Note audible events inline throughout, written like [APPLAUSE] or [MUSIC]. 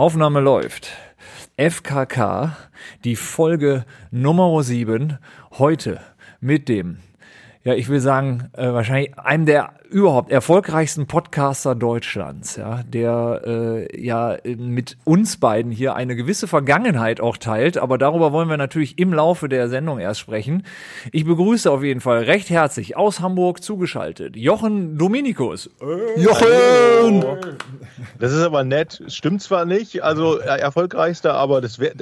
Aufnahme läuft. FKK, die Folge Nummer 7, heute mit dem, ja, ich will sagen, äh, wahrscheinlich einem der überhaupt erfolgreichsten Podcaster Deutschlands, ja, der äh, ja mit uns beiden hier eine gewisse Vergangenheit auch teilt, aber darüber wollen wir natürlich im Laufe der Sendung erst sprechen. Ich begrüße auf jeden Fall recht herzlich aus Hamburg zugeschaltet Jochen Dominikus. Jochen! Das ist aber nett. Stimmt zwar nicht, also erfolgreichster, aber das wäre,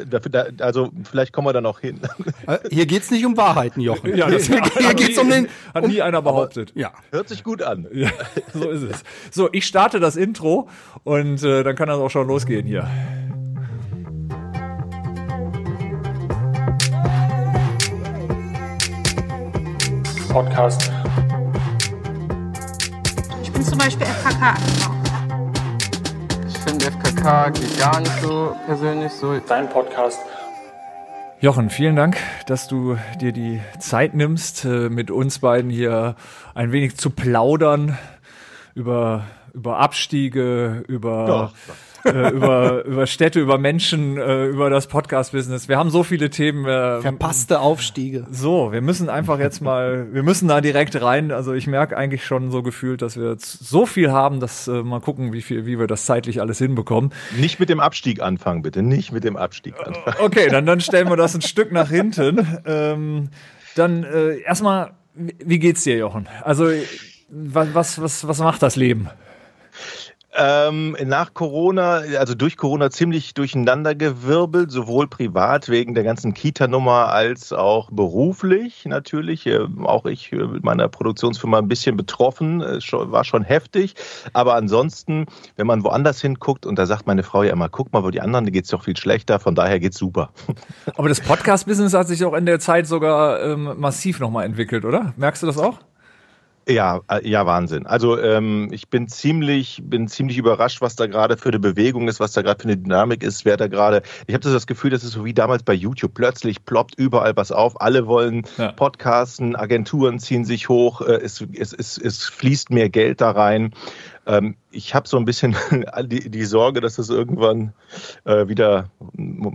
also vielleicht kommen wir da noch hin. Äh, hier geht's nicht um Wahrheiten, Jochen. Ja, das hier, hier [LAUGHS] geht's um den. [LAUGHS] Hat nie einer behauptet. ja. Hört sich gut an an. [LAUGHS] Ja, so ist es. So, ich starte das Intro und äh, dann kann das auch schon losgehen hier. Podcast. Ich bin zum Beispiel FKK Ich finde FKK geht gar nicht so persönlich so. Dein Podcast. Jochen, vielen Dank, dass du dir die Zeit nimmst, äh, mit uns beiden hier ein wenig zu plaudern über, über Abstiege, über, äh, über, über Städte, über Menschen, äh, über das Podcast-Business. Wir haben so viele Themen. Äh, Verpasste Aufstiege. So, wir müssen einfach jetzt mal, wir müssen da direkt rein. Also ich merke eigentlich schon so gefühlt, dass wir jetzt so viel haben, dass äh, mal gucken, wie viel, wie wir das zeitlich alles hinbekommen. Nicht mit dem Abstieg anfangen, bitte. Nicht mit dem Abstieg anfangen. [LAUGHS] Okay, dann, dann stellen wir das ein Stück nach hinten. Ähm, dann äh, erstmal, wie geht's dir, Jochen? Also was, was, was, was macht das Leben? Ähm, nach Corona, also durch Corona ziemlich durcheinandergewirbelt, sowohl privat wegen der ganzen Kita-Nummer als auch beruflich natürlich. Äh, auch ich mit meiner Produktionsfirma ein bisschen betroffen, äh, war schon heftig. Aber ansonsten, wenn man woanders hinguckt, und da sagt meine Frau ja immer, guck mal, wo die anderen, da geht's doch viel schlechter, von daher geht's super. Aber das Podcast-Business hat sich auch in der Zeit sogar ähm, massiv nochmal entwickelt, oder? Merkst du das auch? Ja, äh, ja, Wahnsinn. Also ähm, ich bin ziemlich, bin ziemlich überrascht, was da gerade für eine Bewegung ist, was da gerade für eine Dynamik ist, wer da gerade. Ich habe das Gefühl, das ist so wie damals bei YouTube. Plötzlich ploppt überall was auf. Alle wollen ja. podcasten, Agenturen ziehen sich hoch, äh, es, es, es, es fließt mehr Geld da rein. Ähm, ich habe so ein bisschen [LAUGHS] die, die, Sorge, dass es irgendwann äh, wieder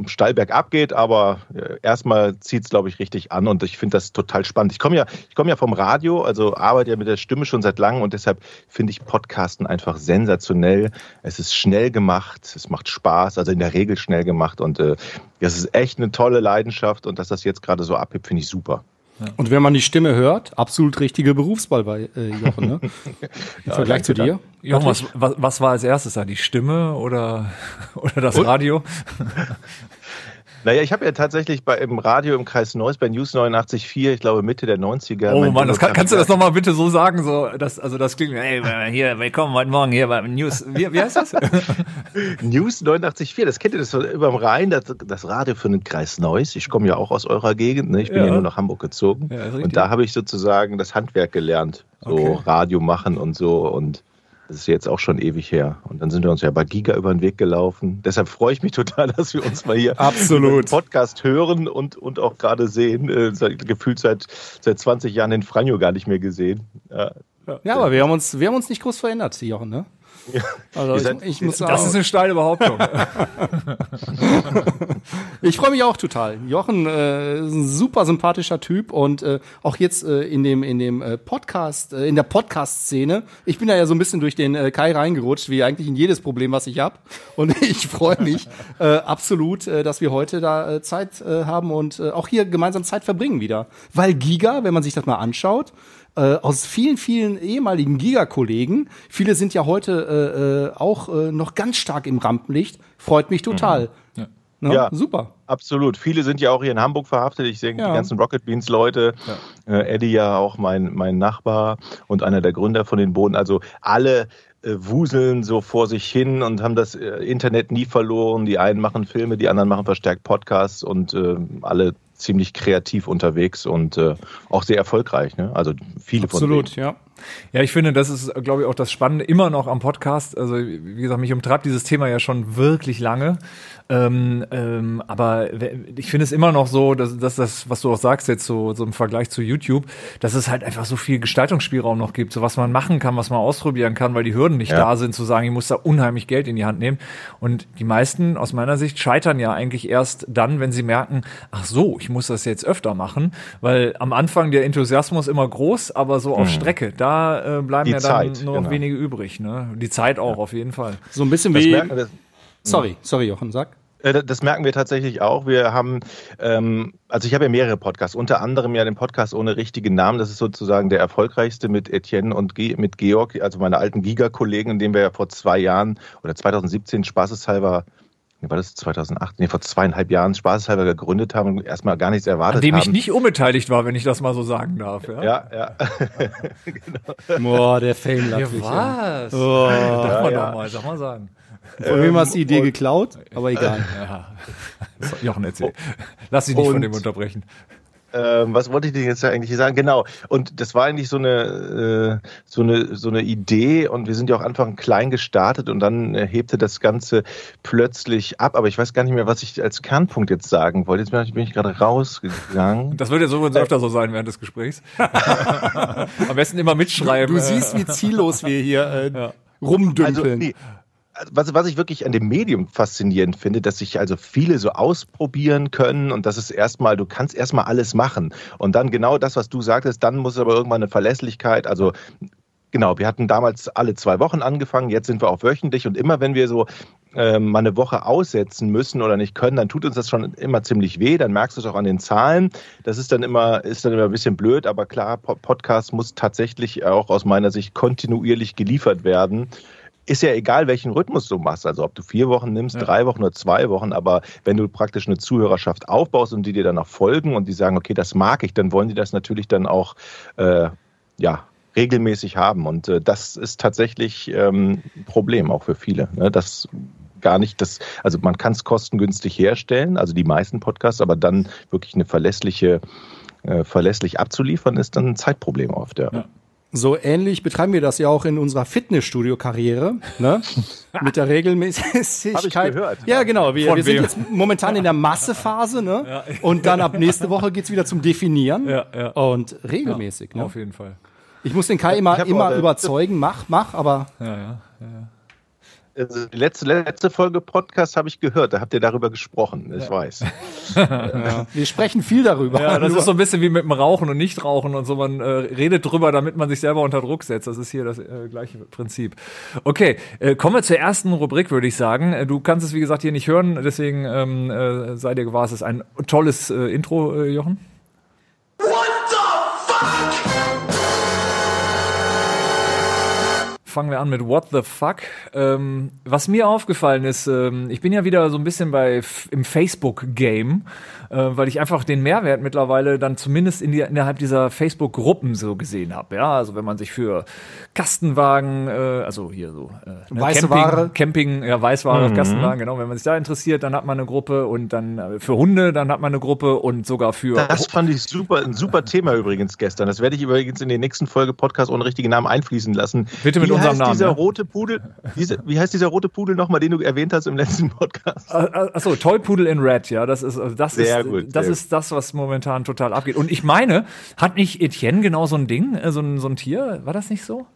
steil bergab geht, aber äh, erstmal zieht es, glaube ich, richtig an und ich finde das total spannend. Ich komme ja, ich ja vom Radio, also arbeite ja mit der Stimme schon seit langem und deshalb finde ich Podcasten einfach sensationell. Es ist schnell gemacht, es macht Spaß, also in der Regel schnell gemacht und äh, das ist echt eine tolle Leidenschaft und dass das jetzt gerade so abhebt, finde ich super. Und wenn man die Stimme hört, absolut richtige Berufswahl bei äh, Jochen, ne? [LAUGHS] Im ja, Vergleich zu dir. Jochen, was, was, was war als erstes da? Die Stimme oder, [LAUGHS] oder das Und? Radio? [LAUGHS] Naja, ich habe ja tatsächlich bei, im Radio im Kreis Neuss bei News 89.4, ich glaube Mitte der 90er. Oh Mann, das kann, kannst du das nochmal bitte so sagen? So, das, also das klingt, hey, hier, willkommen heute Morgen hier beim News, wie, wie heißt das? [LAUGHS] News 89.4, das kennt ihr das so überm Rhein, das, das Radio für den Kreis Neuss. Ich komme ja auch aus eurer Gegend, ne? ich bin ja, ja nur nach Hamburg gezogen. Ja, und da habe ich sozusagen das Handwerk gelernt, so okay. Radio machen und so und das ist jetzt auch schon ewig her. Und dann sind wir uns ja bei Giga über den Weg gelaufen. Deshalb freue ich mich [LAUGHS] total, dass wir uns mal hier Absolut. Podcast hören und, und auch gerade sehen. Äh, gefühlt seit, seit 20 Jahren den Franjo gar nicht mehr gesehen. Ja, ja aber wir haben, uns, wir haben uns nicht groß verändert, Jochen, ne? Also ich, ich, muss sagen, das ist eine steile Behauptung. [LAUGHS] ich freue mich auch total. Jochen äh, ist ein super sympathischer Typ und äh, auch jetzt äh, in dem in dem äh, Podcast äh, in der Podcast Szene. Ich bin da ja so ein bisschen durch den äh, Kai reingerutscht, wie eigentlich in jedes Problem, was ich habe. Und [LAUGHS] ich freue mich äh, absolut, äh, dass wir heute da äh, Zeit äh, haben und äh, auch hier gemeinsam Zeit verbringen wieder. Weil Giga, wenn man sich das mal anschaut, äh, aus vielen, vielen ehemaligen Giga-Kollegen. Viele sind ja heute äh, äh, auch äh, noch ganz stark im Rampenlicht. Freut mich total. Mhm. Ja. Ne? Ja, super. Absolut. Viele sind ja auch hier in Hamburg verhaftet. Ich sehe ja. die ganzen Rocket Beans Leute. Ja. Äh, Eddie ja auch mein, mein Nachbar und einer der Gründer von den Boden. Also alle äh, wuseln so vor sich hin und haben das Internet nie verloren. Die einen machen Filme, die anderen machen verstärkt Podcasts und äh, alle ziemlich kreativ unterwegs und äh, auch sehr erfolgreich. Ne? Also viele Absolut, von ja. Ja, ich finde, das ist, glaube ich, auch das Spannende immer noch am Podcast. Also, wie gesagt, mich umtreibt dieses Thema ja schon wirklich lange. Ähm, ähm, aber ich finde es immer noch so, dass, dass das, was du auch sagst jetzt so, so im Vergleich zu YouTube, dass es halt einfach so viel Gestaltungsspielraum noch gibt, so was man machen kann, was man ausprobieren kann, weil die Hürden nicht Ja. da sind, zu sagen, ich muss da unheimlich Geld in die Hand nehmen. Und die meisten aus meiner Sicht scheitern ja eigentlich erst dann, wenn sie merken, ach so, ich muss das jetzt öfter machen, weil am Anfang der Enthusiasmus immer groß, aber so auf Strecke, da äh, bleiben Die ja dann Zeit, nur noch genau. wenige übrig. Ne? Die Zeit auch auf jeden Fall. So ein bisschen Das wie. merken, wir, Sorry, sorry, Jochen, sag. Äh, Das merken wir tatsächlich auch. Wir haben, ähm, also ich habe ja mehrere Podcasts, unter anderem ja den Podcast ohne richtigen Namen. Das ist sozusagen der erfolgreichste mit Etienne und Ge mit Georg, also meine alten Giga-Kollegen, in dem wir ja vor zwei Jahren oder 2017 spaßeshalber, war das 2008? Nee, vor zweieinhalb Jahren spaßeshalber gegründet haben und erstmal gar nichts erwartet An dem ich haben. nicht unbeteiligt war, wenn ich das mal so sagen darf. Ja, Ja, ja. [LAUGHS] Boah, der Fame Ja, was? Oh, Sag mal ja. doch mal, sag mal sagen. von wem hast du die Idee geklaut? Aber egal. Ja. So, [LAUGHS] Jochen, erzähl. Lass dich nicht von Und- dem unterbrechen. Ähm, was wollte ich denn jetzt eigentlich sagen? Genau. Und das war eigentlich so eine, äh, so eine, so eine Idee und wir sind ja auch Anfang klein gestartet und dann äh, hebte das Ganze plötzlich ab. Aber ich weiß gar nicht mehr, was ich als Kernpunkt jetzt sagen wollte. Jetzt bin ich, ich gerade rausgegangen. Das wird ja so öfter so sein während des Gesprächs. [LAUGHS] Am besten immer mitschreiben. Du äh, siehst, wie ziellos wir hier äh, Also, rumdümpeln. nee. Also, Was, was ich wirklich an dem Medium faszinierend finde, dass sich also viele so ausprobieren können und das ist erstmal, du kannst erstmal alles machen. Und dann genau das, was du sagtest, dann muss aber irgendwann eine Verlässlichkeit, also Genau, wir hatten damals alle zwei Wochen angefangen, jetzt sind wir auch wöchentlich und immer wenn wir so ähm, mal eine Woche aussetzen müssen oder nicht können, dann tut uns das schon immer ziemlich weh. Dann merkst du es auch an den Zahlen. Das ist dann immer, ist dann immer ein bisschen blöd, aber klar, Po- Podcast muss tatsächlich auch aus meiner Sicht kontinuierlich geliefert werden. Ist ja egal, welchen Rhythmus du machst, also ob du vier Wochen nimmst, drei Wochen oder zwei Wochen, aber wenn du praktisch eine Zuhörerschaft aufbaust und die dir dann auch folgen und die sagen, okay, das mag ich, dann wollen die das natürlich dann auch, äh, ja, regelmäßig haben. Und äh, das ist tatsächlich ähm, ein Problem auch für viele. Ne? Das gar nicht das, also man kann es kostengünstig herstellen, also die meisten Podcasts, aber dann wirklich eine verlässliche, äh, verlässlich abzuliefern, ist dann ein Zeitproblem oft, ja. Ja. So ähnlich betreiben wir das ja auch in unserer Fitnessstudio-Karriere, ne? [LAUGHS] Mit der Regelmäßigkeit. Hab ich gehört. Ja, genau. Wir, wir sind jetzt momentan in der Massephase, ne? Und dann ab nächste Woche geht's wieder zum Definieren. Ja, ja. Und regelmäßig, ne? Auf jeden Fall. Ich muss den Kai immer, immer überzeugen, mach, mach, aber Ja, ja. Also die letzte, letzte Folge Podcast habe ich gehört, da habt ihr darüber gesprochen, ich weiß. [LAUGHS] wir sprechen viel darüber. Ja, das Nur- ist so ein bisschen wie mit dem Rauchen und Nichtrauchen und so. Man äh, redet drüber, damit man sich selber unter Druck setzt. Das ist hier das äh, gleiche Prinzip. Okay, äh, kommen wir zur ersten Rubrik, würde ich sagen. Äh, Du kannst es, wie gesagt, hier nicht hören, deswegen ähm, äh, sei dir gewahr, es ist ein tolles äh, Intro, äh, Jochen. Fangen wir an mit What the fuck. Ähm, was mir aufgefallen ist, ähm, ich bin ja wieder so ein bisschen bei im Facebook-Game, äh, weil ich einfach den Mehrwert mittlerweile dann zumindest in die, innerhalb dieser Facebook-Gruppen so gesehen habe. Ja, also wenn man sich für Kastenwagen, äh, also hier so äh, ne, Weiße Camping, Ware. Camping, ja Weißware, Kastenwagen, genau. Wenn man sich da interessiert, dann hat man eine Gruppe und dann äh, für Hunde, dann hat man eine Gruppe und sogar für Das fand ich super, ein super Thema übrigens gestern. Das werde ich übrigens in die nächsten Folge Podcast ohne richtigen Namen einfließen lassen. Bitte mit wie heißt Namen, Dieser ja? rote Pudel, diese, wie heißt dieser rote Pudel nochmal, den du erwähnt hast im letzten Podcast? Achso, Toy Poodle in Red, ja, das ist also das Sehr ist gut, das ist das, was momentan total abgeht. Und ich meine, hat nicht Etienne genau so ein Ding, äh, so ein, so ein Tier? War das nicht so?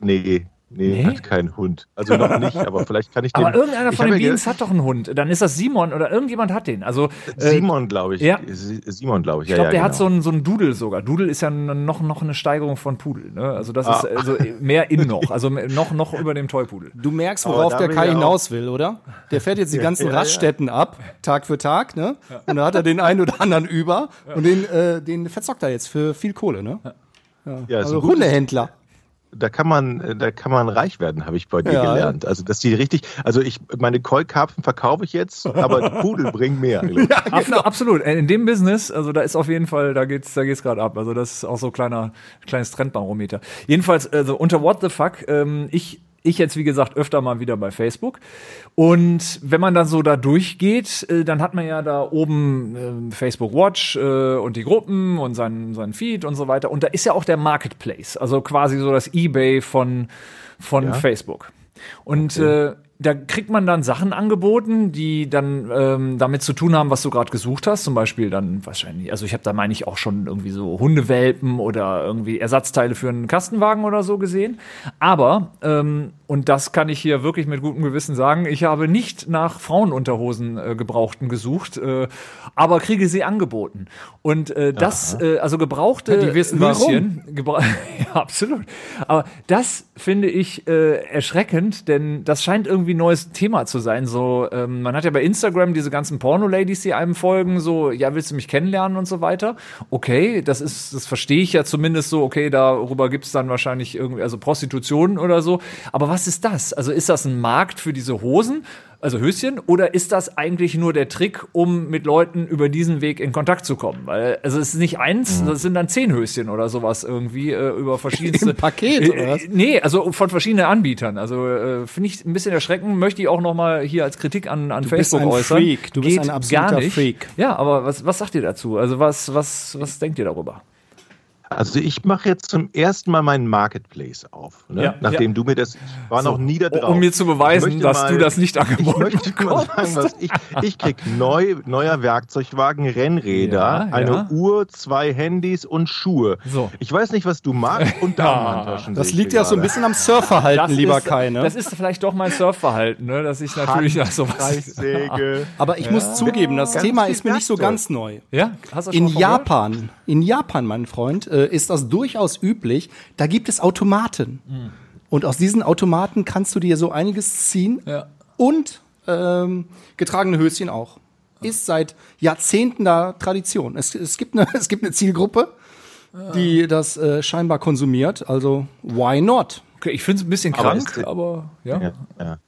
Nee, nee, Nee? hat keinen Hund. Also noch nicht, aber [LAUGHS] vielleicht kann ich den. Aber irgendeiner von den ja Beans hat doch einen Hund. Dann ist das Simon oder irgendjemand hat den. Also äh, Simon, glaube ich. ja. Si- Simon, glaube ich. ich glaube, ja, der ja, hat so genau. einen, so einen Doodle sogar. Doodle ist ja noch, noch eine Steigerung von Pudel. Ne? Also das Ah. ist also mehr in noch. Also [LAUGHS] noch, noch über dem Toy-Pudel. Du merkst, worauf der Kai hinaus will, oder? Der fährt jetzt die [LAUGHS] ganzen ja, ja. Raststätten ab, Tag für Tag, ne? Und da hat er den einen oder anderen über und den, äh, den verzockt er jetzt für viel Kohle, ne? Ja, Also Hundehändler. Da kann man, da kann man reich werden, habe ich bei dir Ja. gelernt. Also, dass die richtig, also ich, meine Koi-Karpfen verkaufe ich jetzt, aber Pudel bringen mehr. [LAUGHS] Abs Absolut. Äh, In dem Business, also da ist auf jeden Fall, da geht's, da geht's gerade ab. Also das ist auch so kleiner, kleines Trendbarometer. Jedenfalls, also unter What the fuck, ähm, ich Ich jetzt, wie gesagt, öfter mal wieder bei Facebook. Und wenn man dann so da durchgeht, äh, dann hat man ja da oben äh, Facebook Watch äh, und die Gruppen und seinen, seinen Feed und so weiter. Und da ist ja auch der Marketplace, also quasi so das Ebay von, von Ja. Facebook. Und äh, da kriegt man dann Sachen angeboten, die dann ähm, damit zu tun haben, was du gerade gesucht hast. Zum Beispiel dann wahrscheinlich, also ich habe da meine ich auch schon irgendwie so Hundewelpen oder irgendwie Ersatzteile für einen Kastenwagen oder so gesehen. Aber, ähm, und das kann ich hier wirklich mit gutem Gewissen sagen, ich habe nicht nach Frauenunterhosen äh, gebrauchten gesucht, äh, aber kriege sie angeboten. Und äh, das, äh, also gebrauchte Ja, die wissen Höschen, [LAUGHS] gebra [LAUGHS] ja, absolut. Aber das finde ich äh, erschreckend, denn das scheint irgendwie ein neues Thema zu sein. So, ähm, man hat ja bei Instagram diese ganzen Porno-Ladies, die einem folgen, so, ja, willst du mich kennenlernen und so weiter. Okay, das ist, das verstehe ich ja zumindest so, okay, darüber gibt es dann wahrscheinlich irgendwie, also Prostitution oder so. Aber was ist das? Also ist das ein Markt für diese Hosen? Also Höschen, oder ist das eigentlich nur der Trick, um mit Leuten über diesen Weg in Kontakt zu kommen? Weil, also es ist nicht eins, das sind dann zehn Höschen oder sowas irgendwie äh, über verschiedenste. [LAUGHS] Im Paket, oder was? Äh, Nee, also von verschiedenen Anbietern. Also äh, finde ich ein bisschen erschreckend, möchte ich auch noch mal hier als Kritik an, an bist Facebook ein äußern. Freak. Du bist ein absoluter. Freak. Ja, aber was, was sagt ihr dazu? Also was, was, was denkt ihr darüber? Also ich mache jetzt zum ersten Mal meinen Marketplace auf. Ne? Ja, Nachdem ja. du mir das, ich war noch nie da drauf. Um mir zu beweisen, dass du das nicht angeboten Ich möchte mal sagen, [LAUGHS] was ich, ich krieg neu, neuer Werkzeugwagen, Rennräder, Ja, eine ja. Uhr, zwei Handys und Schuhe. So. Ich weiß nicht, was du magst [LAUGHS] und Damenhandtaschen. Das liegt ja so ein bisschen am Surfverhalten, lieber ist, Kai, ne? Das ist vielleicht doch mein Surfverhalten, ne? dass ich natürlich ja sowas. Kreissäge. [LAUGHS] Aber ich muss zugeben, das Ganz Thema ist mir nicht so ganz neu. Ja, hast du schon In mal? Japan, in Japan, mein Freund, äh, ist das durchaus üblich. Da gibt es Automaten. Und aus diesen Automaten kannst du dir so einiges ziehen. Ja. Und ähm, getragene Höschen auch. Ist seit Jahrzehnten da Tradition. Es, es, gibt, eine, [LAUGHS] es gibt eine Zielgruppe, die das äh, scheinbar konsumiert. Also, why not? Okay, ich finde es ein bisschen Aber krank, ist- aber ja. Ja, ja.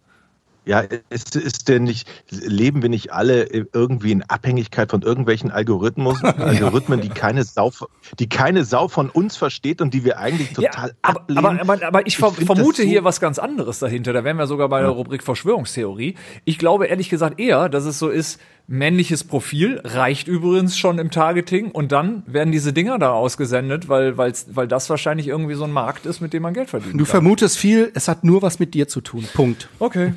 Ja, ist, ist denn nicht, leben wir nicht alle irgendwie in Abhängigkeit von irgendwelchen Algorithmus, [LAUGHS] Algorithmen, die keine Sau, die keine Sau von uns versteht und die wir eigentlich total ja, aber, ablehnen? aber, aber, aber ich, find vermute so- hier was ganz anderes dahinter. Da wären wir sogar bei der Rubrik Verschwörungstheorie. Ich glaube ehrlich gesagt eher, dass es so ist, männliches Profil reicht übrigens schon im Targeting und dann werden diese Dinger da ausgesendet, weil, weil's, weil das wahrscheinlich irgendwie so ein Markt ist, mit dem man Geld verdient. Du vermutest viel, es hat nur was mit dir zu tun. Punkt. Okay.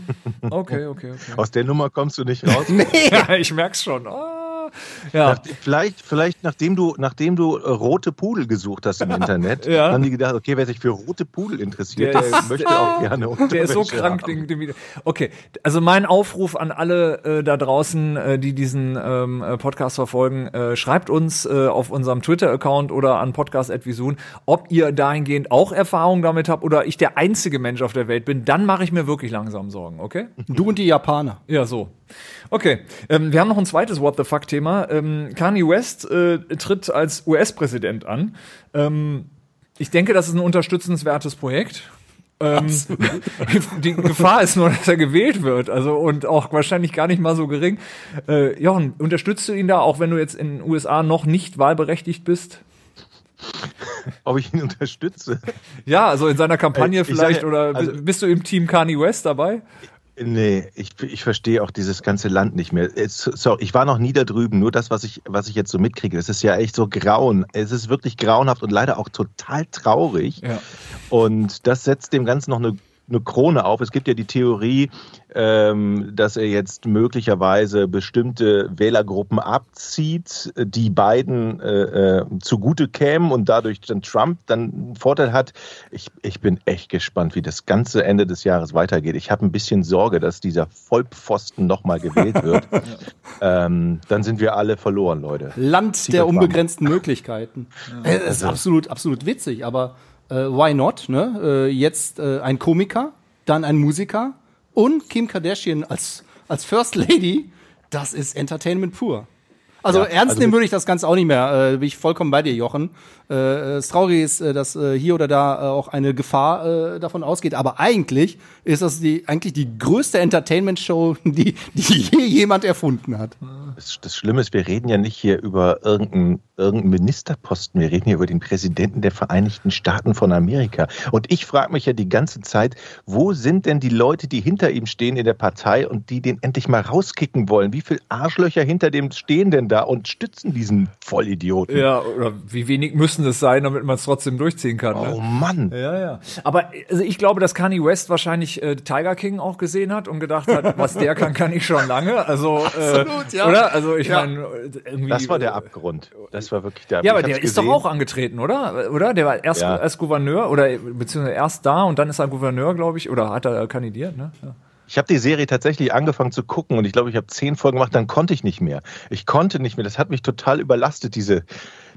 Okay, okay, okay. Aus der Nummer kommst du nicht raus. [LAUGHS] Ja, ich merk's schon. Ah, ja. Nach, vielleicht, vielleicht nachdem du, nachdem du äh, rote Pudel gesucht hast im [LAUGHS] Internet, Ja. haben die gedacht, okay, wer sich für rote Pudel interessiert, Der der, möchte auch gerne Der ist so krank, den, den wieder. Okay, also mein Aufruf an alle äh, da draußen, äh, die diesen ähm, äh, Podcast verfolgen, äh, schreibt uns äh, auf unserem Twitter-Account oder an podcast.visun, ob ihr dahingehend auch Erfahrung damit habt oder ich der einzige Mensch auf der Welt bin, dann mache ich mir wirklich langsam Sorgen, okay? Du und die Japaner. Ja, so. Okay, ähm, wir haben noch ein zweites What the Fuck-Thema. Ähm, Kanye West äh, tritt als US-Präsident an. Ähm, ich denke, das ist ein unterstützenswertes Projekt. Ähm, [LAUGHS] die Gefahr ist nur, dass er gewählt wird, also und auch wahrscheinlich gar nicht mal so gering. Äh, Jochen, unterstützt du ihn da, auch wenn du jetzt in den USA noch nicht wahlberechtigt bist? Ob ich ihn unterstütze? Ja, also in seiner Kampagne Äh, ich vielleicht sage- oder also- bist du im Team Kanye West dabei? Nee, ich, ich verstehe auch dieses ganze Land nicht mehr. Es, sorry, ich war noch nie da drüben, nur das, was ich, was ich jetzt so mitkriege. Es ist ja echt so grauen. Es ist wirklich grauenhaft und leider auch total traurig. Ja. Und das setzt dem Ganzen noch eine, eine Krone auf. Es gibt ja die Theorie, dass er jetzt möglicherweise bestimmte Wählergruppen abzieht, die beiden äh, äh, zugute kämen und dadurch dann Trump dann einen Vorteil hat. Ich, ich bin echt gespannt, wie das ganze Ende des Jahres weitergeht. Ich habe ein bisschen Sorge, dass dieser Vollpfosten nochmal gewählt wird. [LAUGHS] ähm, dann sind wir alle verloren, Leute. Land der euch warm. unbegrenzten Möglichkeiten. Äh, Es ist absolut, absolut witzig, aber äh, why not? Ne? Äh, jetzt äh, ein Komiker, dann ein Musiker und Kim Kardashian als, als First Lady, das ist Entertainment pur. Also Ja, ernst also nehmen würde ich das ganz auch nicht mehr. Äh, bin ich vollkommen bei dir, Jochen. Äh, das Traurige ist, äh, dass äh, hier oder da äh, auch eine Gefahr äh, davon ausgeht. Aber eigentlich ist das die eigentlich die größte Entertainment-Show, [LAUGHS] die, die je jemand erfunden hat. Das, das Schlimme ist, wir reden ja nicht hier über irgendeinen irgendeinen Ministerposten. Wir reden hier über den Präsidenten der Vereinigten Staaten von Amerika. Und ich frage mich ja die ganze Zeit, wo sind denn die Leute, die hinter ihm stehen in der Partei und die den endlich mal rauskicken wollen? Wie viele Arschlöcher hinter dem stehen denn da und stützen diesen Vollidioten? Ja, oder wie wenig müssen es sein, damit man es trotzdem durchziehen kann. Oh Ne? Mann. Ja, ja. Aber also ich glaube, dass Kanye West wahrscheinlich äh, Tiger King auch gesehen hat und gedacht hat, was der kann, kann ich schon lange. Also, Absolut, äh, ja. Oder? Also ich Ja. meine, irgendwie. Das war der äh, Abgrund. Das war wirklich der Ja, aber der ist doch gesehen. auch angetreten, oder? Oder? Der war erst, Ja. erst Gouverneur oder beziehungsweise erst da und dann ist er Gouverneur, glaube ich, oder hat er kandidiert, ne? Ja. Ich habe die Serie tatsächlich angefangen zu gucken und ich glaube, ich habe zehn Folgen gemacht, dann konnte ich nicht mehr. Ich konnte nicht mehr. Das hat mich total überlastet, diese,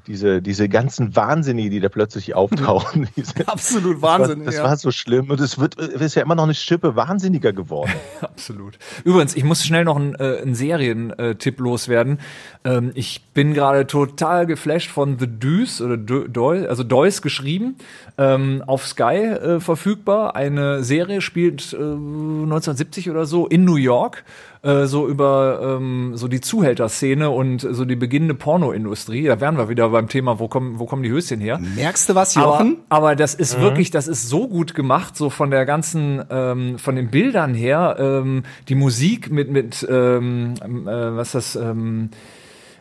diese, diese ganzen Wahnsinnige, die da plötzlich auftauchen. Diese, Absolut das war, das ja. war so schlimm und es wird, ist ja immer noch eine Schippe wahnsinniger geworden. [LAUGHS] Absolut. Übrigens, ich muss schnell noch einen, äh, einen Serientipp loswerden. Ähm, ich bin gerade total geflasht von The Deuce oder De Deu, also Deuce geschrieben, ähm, auf Sky äh, verfügbar. Eine Serie spielt äh, 1970 oder so in New York. Äh, So über ähm, so die Zuhälterszene und so die beginnende Pornoindustrie. Da wären wir wieder beim Thema, wo kommen, wo kommen die Höschen her? Merkst du was, Aber, Jochen? aber das ist wirklich, das ist so gut gemacht, so von der ganzen, ähm, von den Bildern her, ähm, die Musik mit, mit, ähm, äh, was ist das, ähm,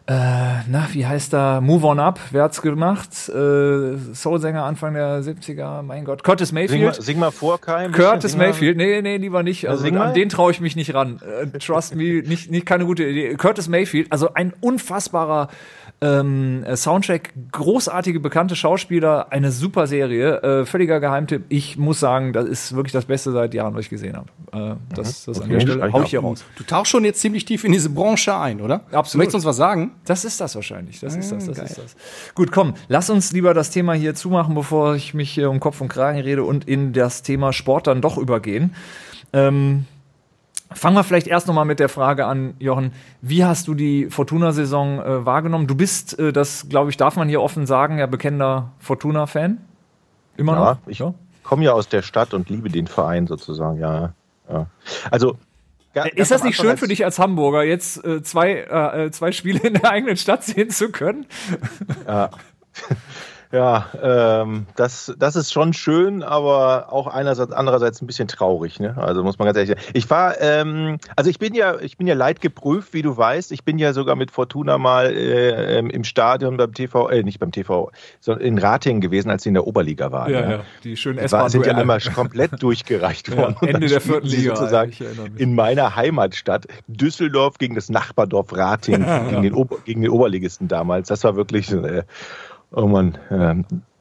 äh, na, wie heißt da? Move On Up, wer hat's gemacht? Äh, Soulsänger Anfang der 70er, mein Gott. Curtis Sing mal, Mayfield. sing mal vor, Kai. Curtis. Mayfield, nee, nee, lieber nicht. Also an den traue ich mich nicht ran. Äh, trust me, nicht, nicht keine gute Idee. Curtis Mayfield, also ein unfassbarer ähm, äh, Soundtrack, großartige bekannte Schauspieler, eine super Serie, äh, völliger Geheimtipp. Ich muss sagen, das ist wirklich das Beste seit Jahren, was ich gesehen habe. Äh, das das an Okay, der Stelle hau ich hier raus. Du tauchst schon jetzt ziemlich tief in diese Branche ein, oder? Absolut. Du möchtest uns was sagen? Das ist das wahrscheinlich. Das ist das, das geil. ist das. Gut, komm, lass uns lieber das Thema hier zumachen, bevor ich mich hier um Kopf und Kragen rede und in das Thema Sport dann doch übergehen. Ähm, fangen wir vielleicht erst nochmal mit der Frage an, Jochen. Wie hast du die Fortuna-Saison äh, wahrgenommen? Du bist, äh, das glaube ich, darf man hier offen sagen, ja bekennender Fortuna-Fan. Immer Ja, noch? ich komme ja aus der Stadt und liebe den Verein sozusagen, ja. ja. Also, ga- ganz Ist das nicht schön für dich als Hamburger, jetzt äh, zwei, äh, äh, zwei Spiele in der eigenen Stadt sehen zu können? Ja, [LAUGHS] ähm, das, das ist schon schön, aber auch einerseits, andererseits ein bisschen traurig. Ne? Also muss man ganz ehrlich sagen. Ich war, ähm, also ich bin ja, ich bin ja leidgeprüft, wie du weißt. Ich bin ja sogar mit Fortuna mal äh, ähm, im Stadion beim TV, äh, nicht beim TV, sondern in Ratingen gewesen, als sie in der Oberliga waren. ja. Die schönen Die war, sind ja einmal komplett durchgereicht [LAUGHS] worden. Und Ende der vierten Liga, Sozusagen in meiner Heimatstadt Düsseldorf gegen das Nachbardorf Ratingen, [LAUGHS] gegen, den Ober, gegen den Oberligisten damals. Das war wirklich, äh, oh Mann.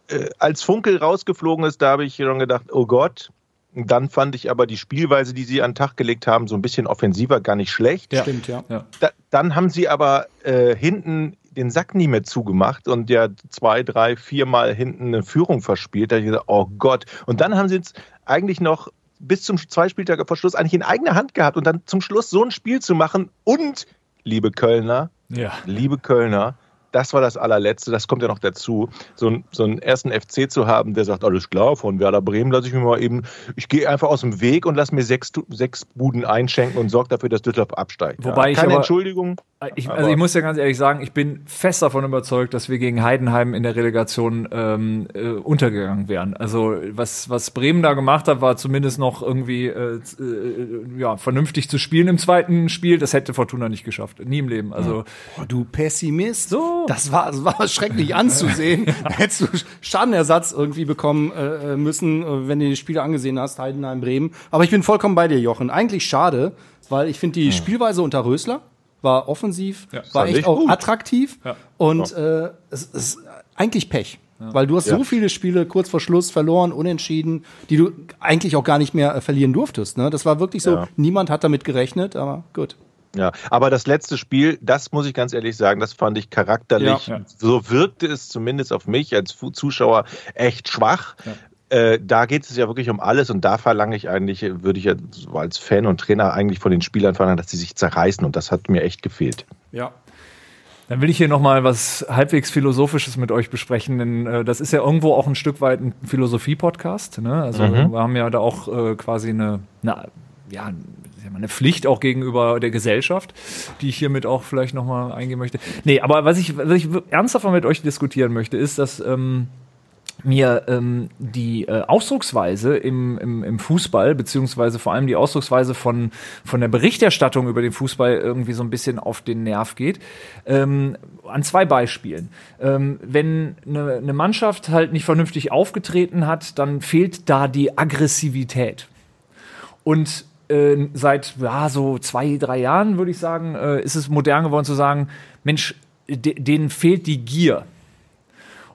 äh, als Funkel rausgeflogen ist, da habe ich schon gedacht, oh Gott. Dann fand ich aber die Spielweise, die sie an den Tag gelegt haben, so ein bisschen offensiver, gar nicht schlecht. Ja. Stimmt, ja. Ja. Da, dann haben sie aber äh, hinten den Sack nie mehr zugemacht und ja zwei, drei, viermal hinten eine Führung verspielt. Da habe ich gesagt, oh Gott. Und dann haben sie es eigentlich noch bis zum zwei Spieltage vor Schluss eigentlich in eigener Hand gehabt und dann zum Schluss so ein Spiel zu machen und, liebe Kölner, Ja. liebe Kölner, das war das allerletzte, das kommt ja noch dazu, so, einen- so einen ersten FC zu haben, der sagt, alles klar, von Werder Bremen lasse ich mir mal eben, ich gehe einfach aus dem Weg und lasse mir sechs, sechs Buden einschenken und sorge dafür, dass Düsseldorf absteigt. Wobei ich Keine aber- Entschuldigung. Ich, Aber- also ich muss ja ganz ehrlich sagen, ich bin fest davon überzeugt, dass wir gegen Heidenheim in der Relegation ähm, äh, untergegangen wären. Also was, was Bremen da gemacht hat, war zumindest noch irgendwie äh, äh, ja, vernünftig zu spielen im zweiten Spiel. Das hätte Fortuna nicht geschafft. Nie im Leben. Also Oh, du Pessimist. So. Das war, das war schrecklich anzusehen. [LAUGHS] Hättest du Schadenersatz irgendwie bekommen äh, müssen, äh, wenn du die Spiele angesehen hast, Heidenheim, Bremen. Aber ich bin vollkommen bei dir, Jochen. Eigentlich schade, weil ich finde die Spielweise unter Rösler war offensiv, war fand echt ich auch gut. attraktiv Ja. und äh, es ist eigentlich Pech. Weil du hast so Ja. viele Spiele kurz vor Schluss verloren, unentschieden, die du eigentlich auch gar nicht mehr äh, verlieren durftest. Ne? Das war wirklich so, Ja. niemand hat damit gerechnet, aber gut. Ja, aber das letzte Spiel, das muss ich ganz ehrlich sagen, das fand ich charakterlich, Ja. so wirkte es zumindest auf mich als Zuschauer echt schwach. Äh, da geht es ja wirklich um alles und da verlange ich eigentlich, würde ich ja so als Fan und Trainer eigentlich von den Spielern verlangen, dass sie sich zerreißen und das hat mir echt gefehlt. Ja. Dann will ich hier noch mal was halbwegs Philosophisches mit euch besprechen, denn äh, das ist ja irgendwo auch ein Stück weit ein Philosophie-Podcast. Ne? Also wir haben ja da auch äh, quasi eine, eine ja, eine Pflicht auch gegenüber der Gesellschaft, die ich hiermit auch vielleicht nochmal eingehen möchte. Nee, aber was ich, was ich ernsthaft mit euch diskutieren möchte, ist, dass ähm, mir ähm, die äh, Ausdrucksweise im, im, im Fußball, beziehungsweise vor allem die Ausdrucksweise von, von der Berichterstattung über den Fußball irgendwie so ein bisschen auf den Nerv geht. Ähm, an zwei Beispielen. Ähm, wenn eine, eine Mannschaft halt nicht vernünftig aufgetreten hat, dann fehlt da die Aggressivität. Und äh, seit ja, so zwei, drei Jahren, würde ich sagen, äh, ist es modern geworden zu sagen, Mensch, denen fehlt die Gier.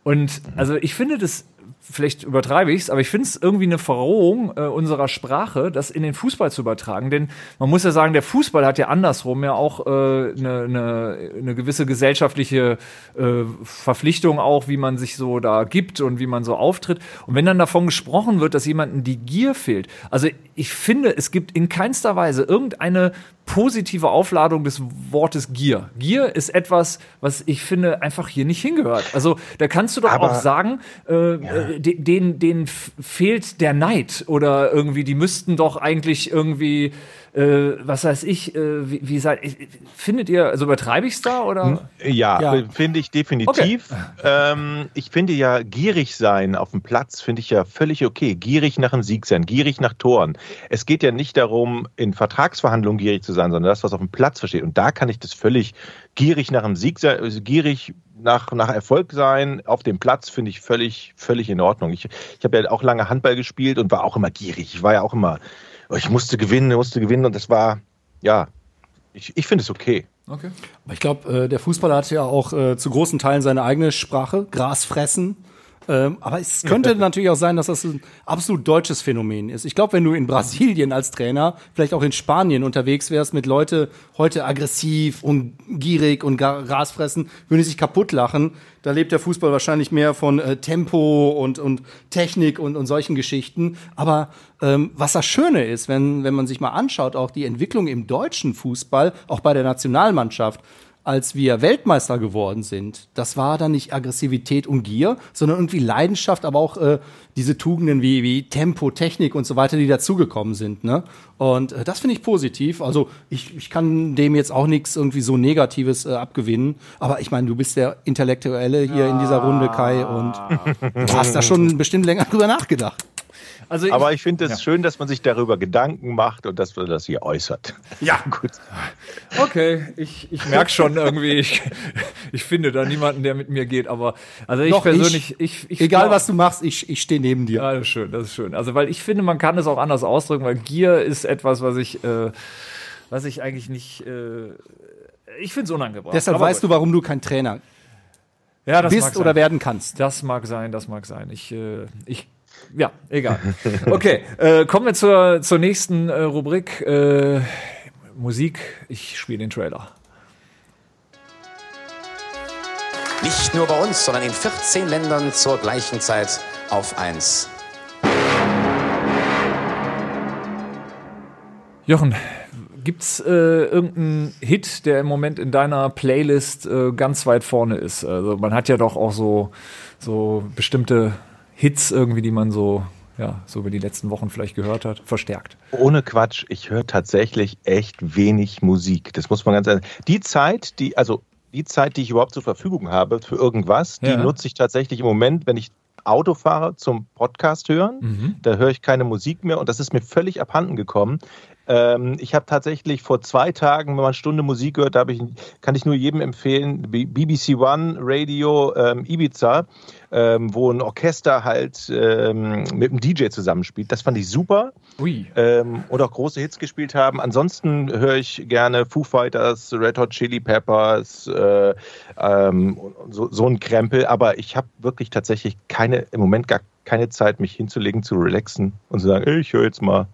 Und also ich finde das vielleicht übertreibe ich es, aber ich finde es irgendwie eine Verrohung äh, unserer Sprache, das in den Fußball zu übertragen. Denn man muss ja sagen, der Fußball hat ja andersrum ja auch eine äh, ne, ne gewisse gesellschaftliche äh, Verpflichtung auch, wie man sich so da gibt und wie man so auftritt. Und wenn dann davon gesprochen wird, dass jemandem die Gier fehlt, also ich finde, es gibt in keinster Weise irgendeine positive Aufladung des Wortes Gier. Gier ist etwas, was ich finde einfach hier nicht hingehört. Also da kannst du doch Aber, auch sagen, äh, ja. Äh, denen, denen fehlt der Neid oder irgendwie, die müssten doch eigentlich irgendwie äh, was weiß ich, äh, wie, wie seid, findet ihr, also übertreibe ich es da oder? Ja, ja. finde ich definitiv. Okay. Ähm, ich finde ja, gierig sein auf dem Platz finde ich ja völlig okay. Gierig nach einem Sieg sein, gierig nach Toren. Es geht ja nicht darum, in Vertragsverhandlungen gierig zu sein, sondern das, was auf dem Platz versteht. Und da kann ich das völlig gierig nach einem Sieg sein, also gierig nach, nach Erfolg sein auf dem Platz finde ich völlig, völlig in Ordnung. Ich, ich habe ja auch lange Handball gespielt und war auch immer gierig. Ich war ja auch immer ich musste gewinnen, musste gewinnen und das war, ja, ich, ich finde es okay. Okay. Aber ich glaube, äh, der Fußballer hat ja auch äh, zu großen Teilen seine eigene Sprache, Gras fressen. Ähm, aber es könnte [LAUGHS] natürlich auch sein, dass das ein absolut deutsches Phänomen ist. Ich glaube, wenn du in Brasilien als Trainer, vielleicht auch in Spanien unterwegs wärst, mit Leute heute aggressiv und gierig und Gras fressen, würden sich kaputt lachen. Da lebt der Fußball wahrscheinlich mehr von äh, Tempo und, und Technik und, und solchen Geschichten. Aber ähm, was das Schöne ist, wenn, wenn man sich mal anschaut, auch die Entwicklung im deutschen Fußball, auch bei der Nationalmannschaft, als wir Weltmeister geworden sind, das war dann nicht Aggressivität und Gier, sondern irgendwie Leidenschaft, aber auch äh, diese Tugenden wie, wie Tempo, Technik und so weiter, die dazugekommen sind. Ne? Und äh, das finde ich positiv. Also ich, ich kann dem jetzt auch nichts irgendwie so Negatives äh, abgewinnen. Aber ich meine, du bist der Intellektuelle hier in dieser Runde, Kai, und du hast da schon bestimmt länger drüber nachgedacht. Also ich, Aber ich finde es ja. schön, dass man sich darüber Gedanken macht und dass man das hier äußert. Ja, [LAUGHS] gut. Okay, ich, ich merke schon irgendwie, ich, ich finde da niemanden, der mit mir geht. Aber also ich Doch, persönlich, ich, ich, egal was du machst, ich, ich stehe neben dir. Ja, das ist schön, das ist schön. Also weil ich finde, man kann es auch anders ausdrücken, weil Gier ist etwas, was ich, äh, was ich eigentlich nicht. Äh, ich finde es unangebracht. Deshalb weißt gut. du, warum du kein Trainer ja, bist oder werden kannst. Das mag sein, das mag sein. Ich, äh, ich ja, egal. Okay, äh, kommen wir zur, zur nächsten äh, Rubrik. Äh, Musik. Ich spiele den Trailer. Nicht nur bei uns, sondern in 14 Ländern zur gleichen Zeit auf 1. Jochen, gibt's äh, irgendeinen Hit, der im Moment in deiner Playlist äh, ganz weit vorne ist? Also man hat ja doch auch so, so bestimmte Hits irgendwie, die man so ja, so über die letzten Wochen vielleicht gehört hat, verstärkt. Ohne Quatsch, ich höre tatsächlich echt wenig Musik. Das muss man ganz ehrlich. Die Zeit, die, also die Zeit, die ich überhaupt zur Verfügung habe für irgendwas, ja. die nutze ich tatsächlich im Moment, wenn ich Auto fahre zum Podcast hören. Mhm. Da höre ich keine Musik mehr und das ist mir völlig abhanden gekommen. Ähm, ich habe tatsächlich vor zwei Tagen, wenn man eine Stunde Musik hört, ich, kann ich nur jedem empfehlen, BBC One Radio ähm, Ibiza, ähm, wo ein Orchester halt ähm, mit einem DJ zusammenspielt. Das fand ich super. Ui. Ähm, und auch große Hits gespielt haben. Ansonsten höre ich gerne Foo Fighters, Red Hot Chili Peppers, äh, ähm, so, so ein Krempel. Aber ich habe wirklich tatsächlich keine, im Moment gar keine Zeit, mich hinzulegen, zu relaxen und zu sagen, ich höre jetzt mal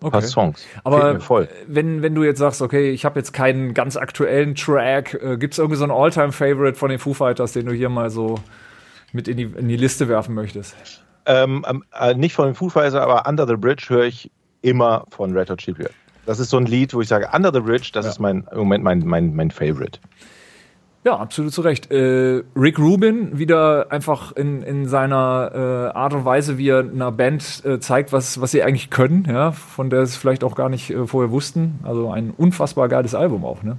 Okay. paar Songs. Aber wenn, wenn du jetzt sagst, okay, ich habe jetzt keinen ganz aktuellen Track, äh, gibt es irgendwie so einen All-Time-Favorite von den Foo Fighters, den du hier mal so mit in die, in die Liste werfen möchtest? Ähm, ähm äh, nicht von den Foo Fighters, aber Under the Bridge höre ich immer von Red Hot Chili Peppers. Das ist so ein Lied, wo ich sage, Under the Bridge, das ja. ist mein, im Moment mein, mein, mein Favorite. Ja, absolut zu Recht. Äh, Rick Rubin wieder einfach in, in seiner äh, Art und Weise, wie er einer Band äh, zeigt, was, was sie eigentlich können, ja, von der sie vielleicht auch gar nicht äh, vorher wussten. Also ein unfassbar geiles Album auch, ne?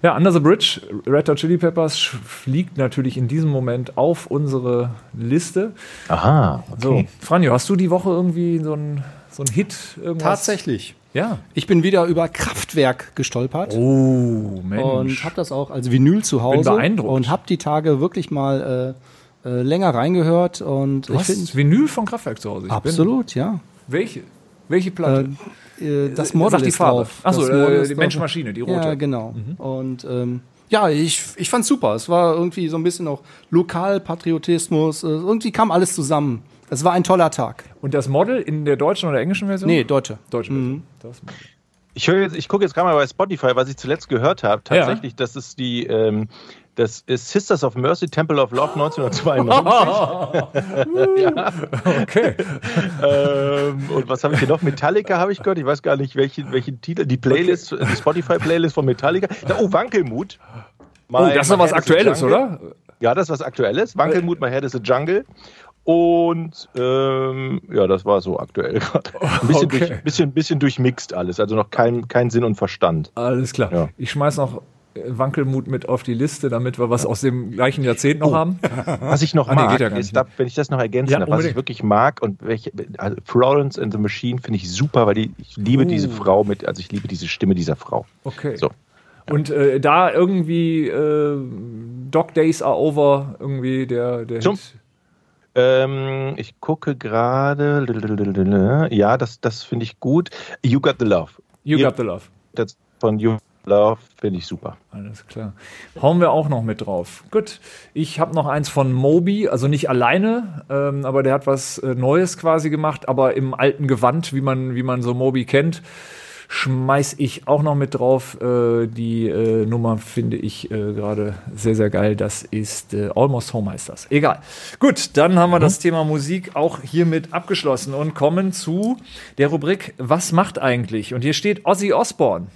Ja, Under the Bridge, Red Hot Chili Peppers fliegt natürlich in diesem Moment auf unsere Liste. Aha, So, Franjo, hast du die Woche irgendwie so ein so ein Hit irgendwas? Tatsächlich. Ja. Ich bin wieder über Kraftwerk gestolpert. Oh, Mensch. und habe das auch als Vinyl zu Hause beeindruckt. und habe die Tage wirklich mal äh, äh, länger reingehört und du ich hast Vinyl von Kraftwerk zu Hause. Ich absolut, ja. Bin, welche? Welche Platte? Äh, das Sag Model die ist Farbe. drauf. Ach so, Das äh, die. Menschenmaschine, die rote. Ja, genau. Und ähm, ja, ich, ich fand's super. Es war irgendwie so ein bisschen auch Lokalpatriotismus. Äh, irgendwie kam alles zusammen. Es war ein toller Tag. Und das Model in der deutschen oder englischen Version? Nee, Deutsche. Deutsche Version. Das Model. Ich höre jetzt, ich gucke jetzt gerade mal bei Spotify, was ich zuletzt gehört habe. Tatsächlich, das ist die, ähm, das ist Sisters of Mercy Temple of Love [LAUGHS] 1992. Okay. ähm, und was habe ich hier noch? Metallica habe ich gehört. Ich weiß gar nicht, welchen, welchen Titel. Die Playlist, die Spotify-Playlist von Metallica. Da, oh, Wankelmut. Oh, das ist doch was Aktuelles, oder? Ja, das ist was Aktuelles. Wankelmut, My Head is a Jungle. Und ähm, ja, das war so aktuell [LAUGHS] gerade. Ein bisschen, Okay. durch, bisschen, bisschen durchmixt alles, also noch kein, kein Sinn und Verstand. Alles klar. Ja. Ich schmeiß noch äh, Wankelmut mit auf die Liste, damit wir was aus dem gleichen Jahrzehnt noch haben. [LAUGHS] Was ich noch Ah, nee, mag, geht ja ist, wenn ich das noch ergänzen Ja, darf, was ich wirklich mag und welche, also Florence and the Machine finde ich super, weil die, ich liebe diese Frau mit, also ich liebe diese Stimme dieser Frau. Okay. So. Und äh, da irgendwie äh, Dog Days Are Over, irgendwie der, der Zum- Hit. Ähm, ich gucke gerade, ja, das, das finde ich gut. You Got the Love. You. Got the Love. Das von You Love finde ich super. Alles klar. Hauen wir auch noch mit drauf. Gut. Ich habe noch eins von Moby, also nicht alleine, ähm, aber der hat was äh, Neues quasi gemacht, aber im alten Gewand, wie man, wie man so Moby kennt. Schmeiß ich auch noch mit drauf. Äh, die äh, Nummer finde ich äh, gerade sehr, sehr geil. Das ist äh, Almost Home heißt das. Egal. Gut, dann haben wir das Thema Musik auch hiermit abgeschlossen und kommen zu der Rubrik Was macht eigentlich? Und hier steht Ozzy Osbourne.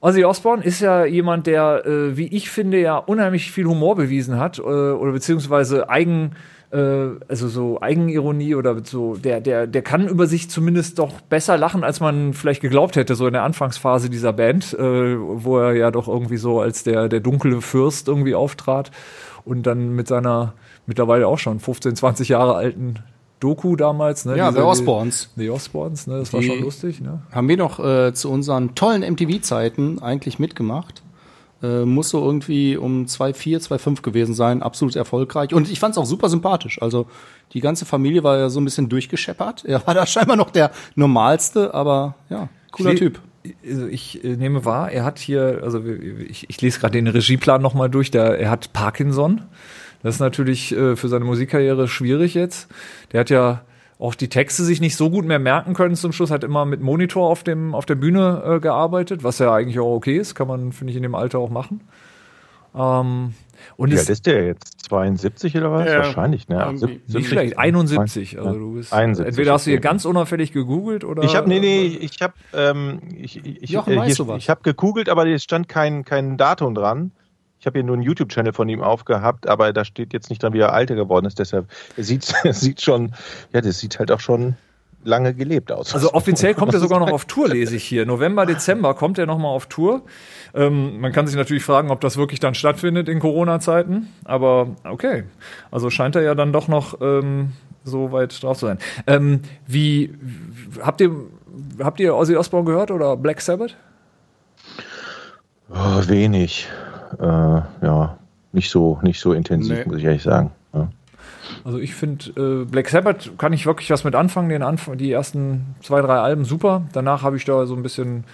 Ozzy Osbourne ist ja jemand, der, äh, wie ich finde, ja unheimlich viel Humor bewiesen hat äh, oder beziehungsweise Eigen, äh, also so Eigenironie oder so, der, der, der kann über sich zumindest doch besser lachen, als man vielleicht geglaubt hätte, so in der Anfangsphase dieser Band, äh, wo er ja doch irgendwie so als der, der dunkle Fürst irgendwie auftrat und dann mit seiner mittlerweile auch schon 15, 20 Jahre alten Doku damals, ne? Ja, diese- The Osbournes. The Osbournes, ne? Das war Die- schon lustig, ne? Haben wir noch äh, zu unseren tollen MTV-Zeiten eigentlich mitgemacht. Äh, muss so irgendwie um 2,4, 2,5 gewesen sein. Absolut erfolgreich. Und ich fand es auch super sympathisch. Also die ganze Familie war ja so ein bisschen durchgescheppert. Er war da [LAUGHS] scheinbar noch der normalste, aber ja, cooler Ich Typ. Also ich äh, nehme wahr, er hat hier, also ich, ich lese gerade den Regieplan nochmal durch, der, er hat Parkinson. Das ist natürlich äh, für seine Musikkarriere schwierig jetzt. Der hat ja auch die Texte sich nicht so gut mehr merken können zum Schluss, hat immer mit Monitor auf, dem, auf der Bühne äh, gearbeitet, was ja eigentlich auch okay ist, kann man, finde ich, in dem Alter auch machen. Ähm, und Wie es alt ist der jetzt? 72 oder was? Ja, Wahrscheinlich, ne? nicht schlecht, 71. Also du bist, 71, entweder hast du hier okay. ganz unauffällig gegoogelt oder. Ich habe nee nee, ich habe ähm, ich ich, Jochen, äh, was? ich habe gegoogelt, aber hier stand kein kein Datum dran. Ich habe hier nur einen YouTube-Channel von ihm aufgehabt, aber da steht jetzt nicht dran, wie er alter geworden ist. Deshalb sieht [LAUGHS] sieht schon, ja, das sieht halt auch schon lange gelebt aus. Also offiziell [LAUGHS] kommt er sogar noch auf Tour, lese ich hier. November, Dezember kommt er noch mal auf Tour. Ähm, man kann sich natürlich fragen, ob das wirklich dann stattfindet in Corona-Zeiten. Aber okay, also scheint er ja dann doch noch ähm, so weit drauf zu sein. Ähm, wie habt ihr habt ihr Ozzy Osbourne gehört oder Black Sabbath? Oh, wenig, äh, ja, nicht so nicht so intensiv, Nee. muss ich ehrlich sagen. Ja. Also ich finde, äh, Black Sabbath kann ich wirklich was mit anfangen. Den Anfang, die ersten zwei, drei Alben super. Danach habe ich da so ein bisschen,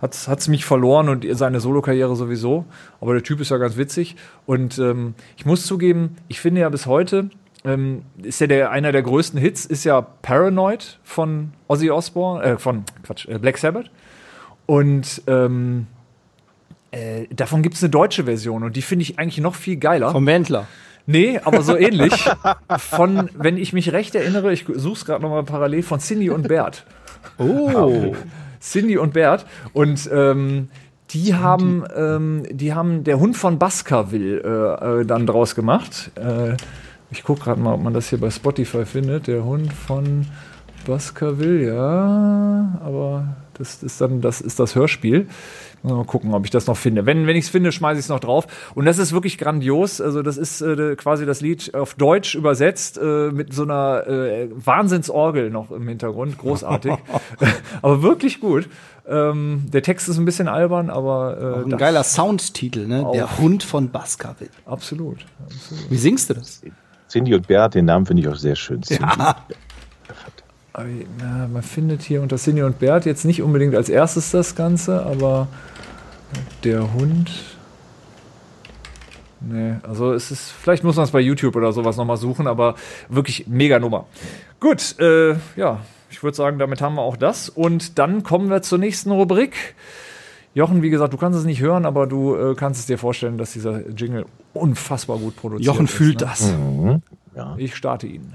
hat es mich verloren und seine Solokarriere sowieso. Aber der Typ ist ja ganz witzig. Und ähm, ich muss zugeben, ich finde ja bis heute, ähm, ist ja der, einer der größten Hits, ist ja Paranoid von Ozzy Osbourne, äh, von Quatsch, äh, Black Sabbath. Und ähm, äh, davon gibt es eine deutsche Version und die finde ich eigentlich noch viel geiler. Vom Wendler. Nee, aber so ähnlich. Von, wenn ich mich recht erinnere, ich suche es gerade nochmal parallel, von Cindy und Bert. Oh. Cindy und Bert. Und ähm, Die haben, ähm, die haben der Hund von Baskerville äh, äh, dann draus gemacht. Äh, ich gucke gerade mal, ob man das hier bei Spotify findet. Der Hund von Baskerville, ja, aber das ist dann das ist das Hörspiel. Mal gucken, ob ich das noch finde. Wenn, wenn ich es finde, schmeiße ich es noch drauf. Und das ist wirklich grandios. Also das ist äh, quasi das Lied auf Deutsch übersetzt äh, mit so einer äh, Wahnsinnsorgel noch im Hintergrund. Großartig. [LAUGHS] [LAUGHS] aber wirklich gut. Ähm, der Text ist ein bisschen albern, aber äh, Ein geiler Soundtitel, ne? Der Auch. Hund von Baskerville. absolut. absolut. Wie singst du das? Cindy und Bert, den Namen finde ich auch sehr schön. [LAUGHS] Cindy. Na, man findet hier unter Cindy und Bert jetzt nicht unbedingt als erstes das Ganze, aber der Hund. Nee, also es ist, vielleicht muss man es bei YouTube oder sowas nochmal suchen, aber wirklich mega Nummer. Gut, äh, ja, ich würde sagen, damit haben wir auch das. Und dann kommen wir zur nächsten Rubrik. Jochen, wie gesagt, du kannst es nicht hören, aber du äh, kannst es dir vorstellen, dass dieser Jingle unfassbar gut produziert Jochen ist. fühlt ne? das. Ja. Ich starte ihn.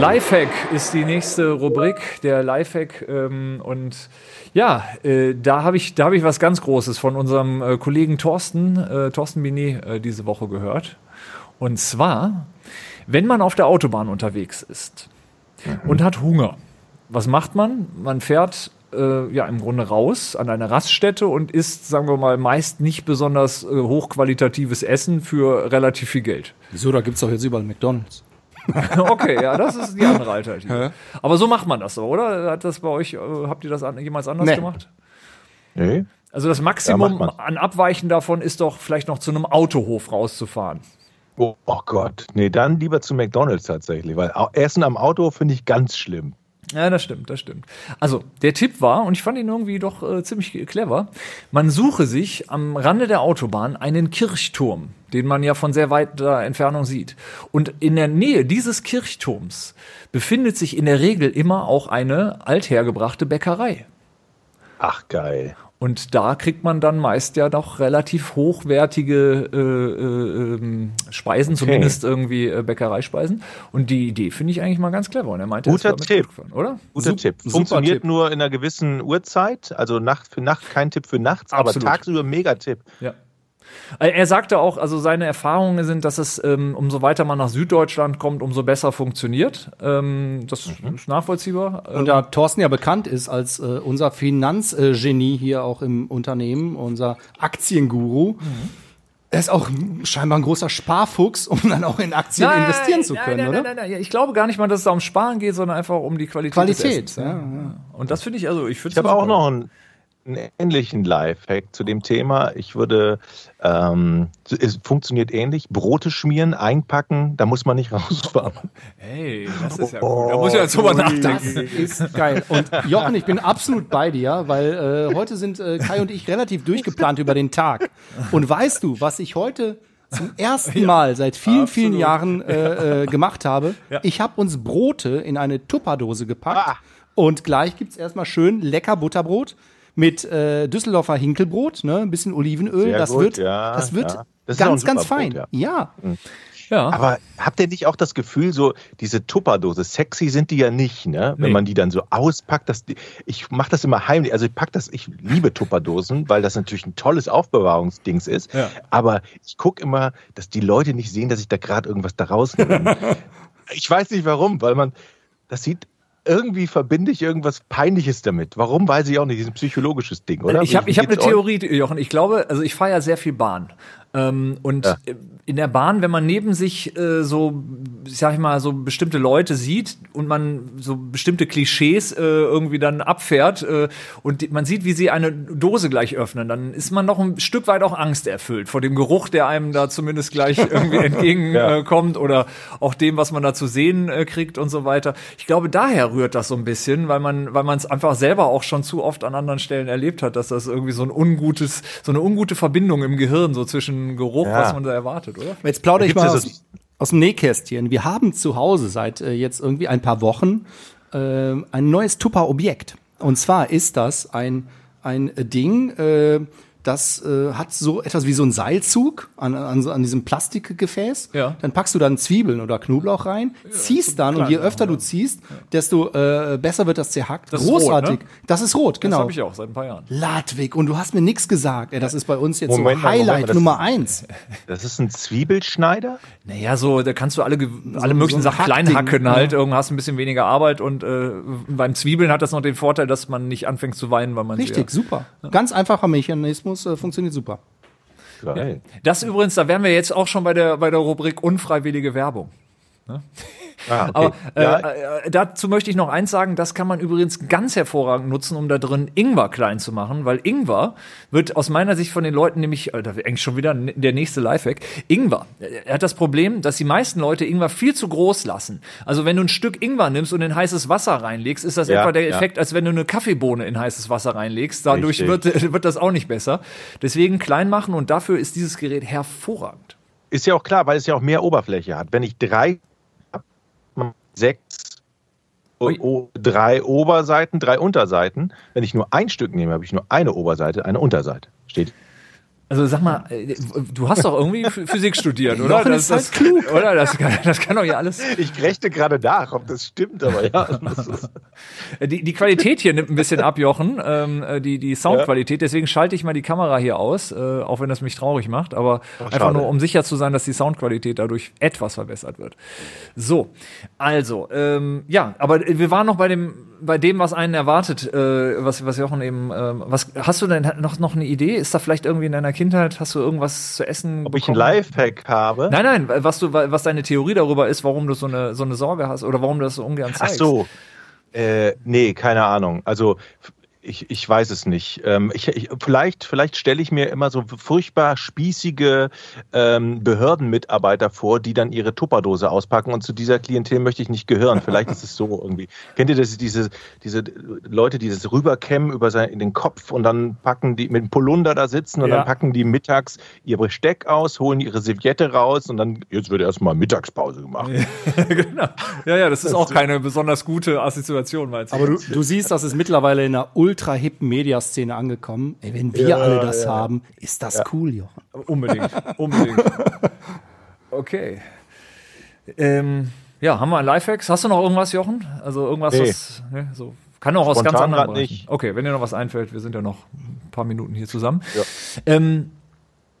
Lifehack ist die nächste Rubrik, der Lifehack. Ähm, und ja, äh, da habe ich, da hab ich was ganz Großes von unserem äh, Kollegen Thorsten, äh, Thorsten Binet, äh, diese Woche gehört. Und zwar, wenn man auf der Autobahn unterwegs ist und hat Hunger, was macht man? Man fährt äh, ja im Grunde raus an eine Raststätte und isst, sagen wir mal, meist nicht besonders äh, hochqualitatives Essen für relativ viel Geld. Wieso, da gibt's doch jetzt überall McDonalds. [LAUGHS] Okay, ja, das ist die andere Alternative. Aber so macht man das so, oder? Hat das bei euch, äh, habt ihr das an, jemals anders Nee. gemacht? Nee? Also das Ja, Maximum macht an Abweichen davon ist doch vielleicht noch zu einem Autohof rauszufahren. Oh, oh Gott. Nee, dann lieber zu McDonalds tatsächlich, weil Essen am Auto finde ich ganz schlimm. Ja, das stimmt, das stimmt. Also, der Tipp war, und ich fand ihn irgendwie doch äh, ziemlich clever, man suche sich am Rande der Autobahn einen Kirchturm, den man ja von sehr weiter Entfernung sieht. Und in der Nähe dieses Kirchturms befindet sich in der Regel immer auch eine althergebrachte Bäckerei. Ach, geil. Und da kriegt man dann meist ja doch relativ hochwertige äh, äh, ähm, Speisen, zumindest irgendwie äh, Bäckereispeisen. Und die Idee finde ich eigentlich mal ganz clever. Und er meinte, Guter Tipp. gut gefallen, oder? Guter Sup- Tipp. Funktioniert Tipp. nur in einer gewissen Uhrzeit, also Nacht für Nacht, kein Tipp für nachts, aber Absolut. tagsüber mega Tipp. Ja. Äh, Er sagte auch, also seine Erfahrungen sind, dass es, ähm, umso weiter man nach Süddeutschland kommt, umso besser funktioniert. Ähm, das ist nachvollziehbar. Und da Thorsten ja bekannt ist als äh, unser Finanzgenie hier auch im Unternehmen, unser Aktienguru, er ist auch scheinbar ein großer Sparfuchs, um dann auch in Aktien Nein, investieren zu nein, können, nein, oder? Nein, nein, nein, Ich glaube gar nicht mal, dass es da um Sparen geht, sondern einfach um die Qualität. Qualität, des Essens, ja. Und das finde ich, also ich finde Ich habe auch noch einen, einen ähnlichen Lifehack zu dem Thema. Ich würde, ähm, es funktioniert ähnlich, Brote schmieren, einpacken, da muss man nicht [LAUGHS] rausfahren. Hey, das ist ja gut. Da muss ich jetzt drüber Das nachdenken. ist geil. Und Jochen, ich bin absolut bei dir, weil äh, heute sind äh, Kai und ich relativ durchgeplant über den Tag. Und weißt du, was ich heute zum ersten Mal seit vielen, vielen Jahren äh, äh, gemacht habe? Ich habe uns Brote in eine Tupperdose gepackt Ah. und gleich gibt's erstmal schön lecker Butterbrot mit äh, Düsseldorfer Hinkelbrot, ne, ein bisschen Olivenöl. Sehr das gut, wird, ja, das wird ja. Das ganz, ganz fein. Brot, ja. Ja. Aber habt ihr nicht auch das Gefühl, so diese Tupperdose, sexy sind die ja nicht, ne? Wenn Nee. man die dann so auspackt, dass die, ich mache das immer heimlich, also ich pack das, ich liebe Tupperdosen, weil das natürlich ein tolles Aufbewahrungsdings ist. Ja. Aber ich gucke immer, dass die Leute nicht sehen, dass ich da gerade irgendwas da rausnehme. [LAUGHS] ich weiß nicht warum, weil man, das sieht irgendwie verbinde ich irgendwas Peinliches damit. Warum, weiß ich auch nicht. Das ist ein psychologisches Ding, oder? Ich habe hab eine? Theorie, Jochen. Ich glaube, also ich fahre ja sehr viel Bahn. Ähm, und Ja. äh, in der Bahn, wenn man neben sich äh, so, sag ich mal, so bestimmte Leute sieht und man so bestimmte Klischees äh, irgendwie dann abfährt äh, und man sieht, wie sie eine Dose gleich öffnen, dann ist man noch ein Stück weit auch angsterfüllt vor dem Geruch, der einem da zumindest gleich [LAUGHS] irgendwie entgegenkommt Ja. äh, oder auch dem, was man da zu sehen äh, kriegt und so weiter. Ich glaube, daher rührt das so ein bisschen, weil man, weil man es einfach selber auch schon zu oft an anderen Stellen erlebt hat, dass das irgendwie so ein ungutes, so eine ungute Verbindung im Gehirn so zwischen Geruch, Ja. was man da erwartet, oder? Jetzt plaudere ich mal so- aus, aus dem Nähkästchen. Wir haben zu Hause seit äh, jetzt irgendwie ein paar Wochen äh, ein neues Tupper-Objekt. Und zwar ist das ein, ein Ding, äh, das äh, hat so etwas wie so ein Seilzug an, an, so- an diesem Plastikgefäß. Ja. Dann packst du dann Zwiebeln oder Knoblauch rein, ziehst dann und je öfter du ziehst, desto äh, besser wird das zerhackt. Das ist rot, Großartig. ne? Das ist rot, Das genau. habe ich auch seit ein paar Jahren. Ladwig, und du hast mir nichts gesagt. Ey, das ist bei uns jetzt Moment so Moment Highlight das Nummer eins. [LAUGHS] Das ist ein Zwiebelschneider? Naja, so, da kannst du alle, alle möglichen so Sachen klein hacken halt. ja. Irgendwann hast du ein bisschen weniger Arbeit und äh, beim Zwiebeln hat das noch den Vorteil, dass man nicht anfängt zu weinen, weil man sie Richtig, super. Ganz einfacher Mechanismus, äh, funktioniert super. Geil. Das übrigens, da wären wir jetzt auch schon bei der, bei der Rubrik unfreiwillige Werbung. Ah, okay. Aber äh, ja, äh, dazu möchte ich noch eins sagen, das kann man übrigens ganz hervorragend nutzen, um da drin Ingwer klein zu machen, weil Ingwer wird aus meiner Sicht von den Leuten nämlich, äh, da eigentlich schon wieder der nächste Lifehack, Ingwer, äh, er hat das Problem, dass die meisten Leute Ingwer viel zu groß lassen. Also wenn du ein Stück Ingwer nimmst und in heißes Wasser reinlegst, ist das Ja, etwa der ja. Effekt, als wenn du eine Kaffeebohne in heißes Wasser reinlegst. Dadurch Richtig. wird, [LAUGHS] wird das auch nicht besser. Deswegen klein machen und dafür ist dieses Gerät hervorragend. ist ja auch klar, weil es ja auch mehr Oberfläche hat. Wenn ich drei, sechs, o, drei Oberseiten, drei Unterseiten, wenn ich nur ein Stück nehme, habe ich nur eine Oberseite, eine Unterseite. Steht. Also sag mal, äh, du hast doch irgendwie Ph- Physik studiert, oder? Jochen ist halt klug. [LAUGHS] Oder? Das kann, das kann doch ja alles. [LAUGHS] Ich rechne gerade nach, ob das stimmt, aber ja. Das [LAUGHS] Die, die Qualität hier nimmt ein bisschen ab, Jochen. Ähm, äh, die, die Soundqualität. Deswegen schalte ich mal die Kamera hier aus, äh, auch wenn das mich traurig macht. Aber einfach schade. nur, um sicher zu sein, dass die Soundqualität dadurch etwas verbessert wird. So, also, ähm, ja, aber wir waren noch bei dem, bei dem, was einen erwartet, äh, was, was Jochen eben, ähm, was, hast du denn noch, noch eine Idee? Ist da vielleicht irgendwie in deiner Kindheit, hast du irgendwas zu essen ob ich ein bekommen? Lifehack habe? Nein, nein, was du, was deine Theorie darüber ist, warum du so eine, so eine Sorge hast oder warum du das so ungern Ach zeigst. so. Äh, nee, keine Ahnung. Also ich, ich weiß es nicht. Ähm, ich, ich, vielleicht vielleicht stelle ich mir immer so furchtbar spießige ähm, Behördenmitarbeiter vor, die dann ihre Tupperdose auspacken und zu dieser Klientel möchte ich nicht gehören. Vielleicht ist es so irgendwie. Kennt ihr das, diese, diese Leute, die das rüberkämmen über sein, in den Kopf und dann packen die mit dem Polunder da sitzen und Ja. dann packen die mittags ihr Besteck aus, holen ihre Serviette raus und dann, jetzt wird erstmal Mittagspause gemacht. [LAUGHS] genau. Ja, ja, das ist auch keine besonders gute Assoziation, meinst du? Aber du, du siehst, das ist mittlerweile in einer ultra hippen Mediaszene angekommen. Ey, wenn wir Ja, alle das ja. haben, ist das cool, Jochen. Unbedingt, unbedingt. [LAUGHS] Okay. Ähm, ja, haben wir ein Lifehacks? Hast du noch irgendwas, Jochen? Also irgendwas, Nee. was, ne, so, kann auch aus Spontan ganz anderen Bereichen. nicht. Okay, wenn dir noch was einfällt, wir sind ja noch ein paar Minuten hier zusammen. Ähm,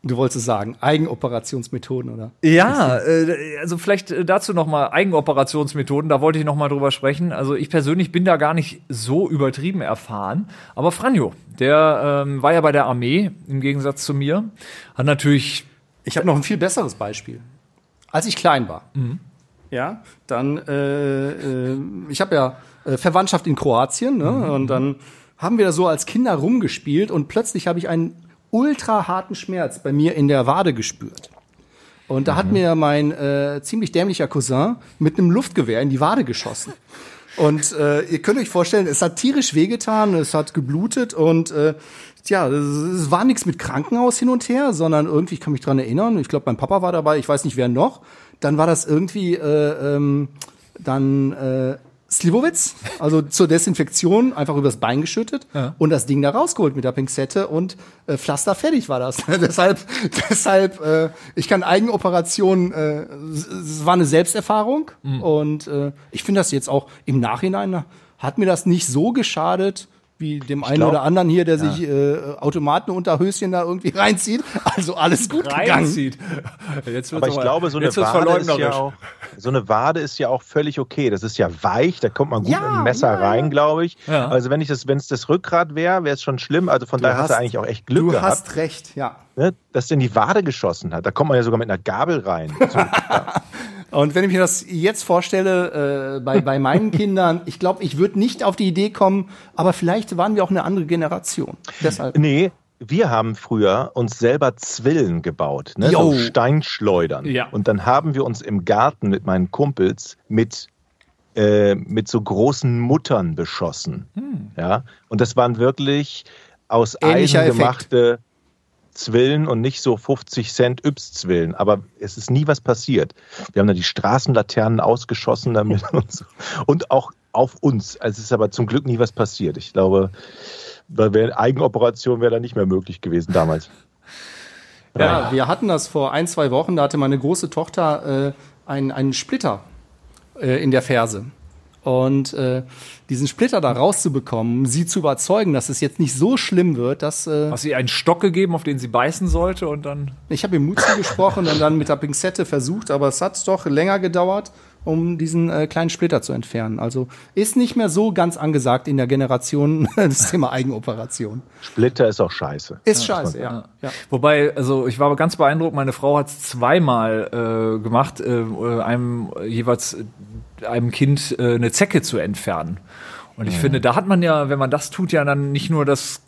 Du wolltest es sagen, Eigenoperationsmethoden, oder? Ja, äh, also vielleicht äh, dazu noch mal Eigenoperationsmethoden, da wollte ich noch mal drüber sprechen. Also ich persönlich bin da gar nicht so übertrieben erfahren, aber Franjo, der ähm, war ja bei der Armee im Gegensatz zu mir, hat natürlich Ich habe noch ein viel besseres Beispiel. Als ich klein war, ja, dann, äh, äh, ich habe ja Verwandtschaft in Kroatien, ne? und dann haben wir da so als Kinder rumgespielt und plötzlich habe ich einen ultra harten Schmerz bei mir in der Wade gespürt. Und da hat mir mein äh, ziemlich dämlicher Cousin mit einem Luftgewehr in die Wade geschossen. Und äh, ihr könnt euch vorstellen, es hat tierisch wehgetan, es hat geblutet und äh, tja, es, war nichts mit Krankenhaus hin und her, sondern irgendwie, ich kann mich dran erinnern, ich glaube, mein Papa war dabei, ich weiß nicht wer noch. Dann war das irgendwie äh, ähm, dann äh, Slivovitz, also zur Desinfektion, einfach übers Bein geschüttet und das Ding da rausgeholt mit der Pinzette und äh, Pflaster fertig war das. [LAUGHS] deshalb, deshalb, äh, ich kann Eigenoperationen, äh, es- war eine Selbsterfahrung und äh, ich finde das jetzt auch im Nachhinein hat mir das nicht so geschadet wie dem einen glaub- oder anderen hier, der sich äh, Automatenunterhöschen da irgendwie [LAUGHS] reinzieht. Also alles gut gegangen. reinzieht. Jetzt wird's Aber ich glaube, so eine jetzt Wade ist ja auch, so eine Wade ist ja auch völlig okay. Das ist ja weich, da kommt man gut Ja, mit dem Messer ja, ja. rein, glaube ich. Ja. Also wenn ich das, wenn es das Rückgrat wäre, wäre es schon schlimm. Also von daher hast du eigentlich auch echt Glück Du gehabt, hast recht, ja. ne, dass der in die Wade geschossen hat. Da kommt man ja sogar mit einer Gabel rein. So, [LAUGHS] Und wenn ich mir das jetzt vorstelle, äh, bei, bei meinen [LAUGHS] Kindern, ich glaube, ich würde nicht auf die Idee kommen, aber vielleicht waren wir auch eine andere Generation. Deshalb. nee, wir haben früher uns selber Zwillen gebaut, ne? So Steinschleudern. Ja. Und dann haben wir uns im Garten mit meinen Kumpels mit äh, mit so großen Muttern beschossen. Ja, und das waren wirklich aus Hm. Ähnlicher Eisen Effekt. Zwillen und nicht so 50 Cent Yps-Zwillen. Aber es ist nie was passiert. Wir haben da die Straßenlaternen ausgeschossen damit [LAUGHS] und so. Und auch auf uns. Also es ist aber zum Glück nie was passiert. Ich glaube, Da wäre Eigenoperation wäre dann nicht mehr möglich gewesen damals. [LAUGHS] Ja, wir hatten das vor ein, zwei Wochen, da hatte meine große Tochter äh, einen, einen Splitter äh, in der Ferse. Und äh, diesen Splitter da rauszubekommen, sie zu überzeugen, dass es jetzt nicht so schlimm wird, dass äh, Hast du ihr einen Stock gegeben, auf den sie beißen sollte und dann. ich habe ihm Mut zugesprochen und dann mit der Pinzette versucht, aber es hat doch länger gedauert, um diesen äh, kleinen Splitter zu entfernen. Also ist nicht mehr so ganz angesagt in der Generation [LAUGHS] das Thema Eigenoperation. Splitter ist auch scheiße. Ist scheiße, ja. ja. Wobei, also ich war ganz beeindruckt, meine Frau hat es zweimal äh, gemacht, äh, äh, einem jeweils äh, einem Kind äh, eine Zecke zu entfernen. Und ich finde, da hat man ja, wenn man das tut, ja dann nicht nur das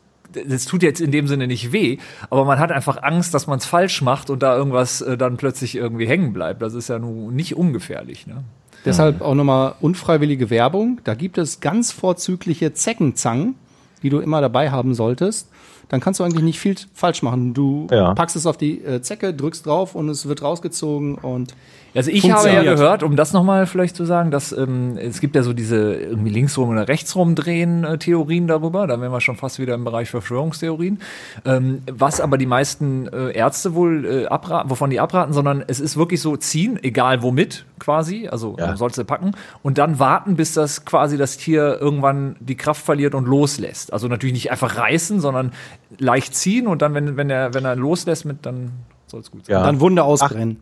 das tut jetzt in dem Sinne nicht weh, aber man hat einfach Angst, dass man es falsch macht und da irgendwas äh, dann plötzlich irgendwie hängen bleibt. Das ist ja nun nicht ungefährlich. Ne? Deshalb auch nochmal unfreiwillige Werbung. Da gibt es ganz vorzügliche Zeckenzangen, die du immer dabei haben solltest. Dann kannst du eigentlich nicht viel falsch machen. Du Ja. packst es auf die äh, Zecke, drückst drauf und es wird rausgezogen und Also ich habe ja gehört, um das nochmal vielleicht zu sagen, dass ähm, es gibt ja so diese irgendwie linksrum oder rechtsrum drehen äh, Theorien darüber. Da wären wir schon fast wieder im Bereich Verschwörungstheorien. Ähm, was aber die meisten äh, Ärzte wohl äh, abraten, wovon die abraten, sondern es ist wirklich so ziehen, egal womit quasi, also Ja. ja. sollst du packen und dann warten, bis das quasi das Tier irgendwann die Kraft verliert und loslässt. Also natürlich nicht einfach reißen, sondern leicht ziehen und dann, wenn, wenn er wenn er loslässt, mit dann soll es gut sein. Ja. dann Wunde ausbrennen.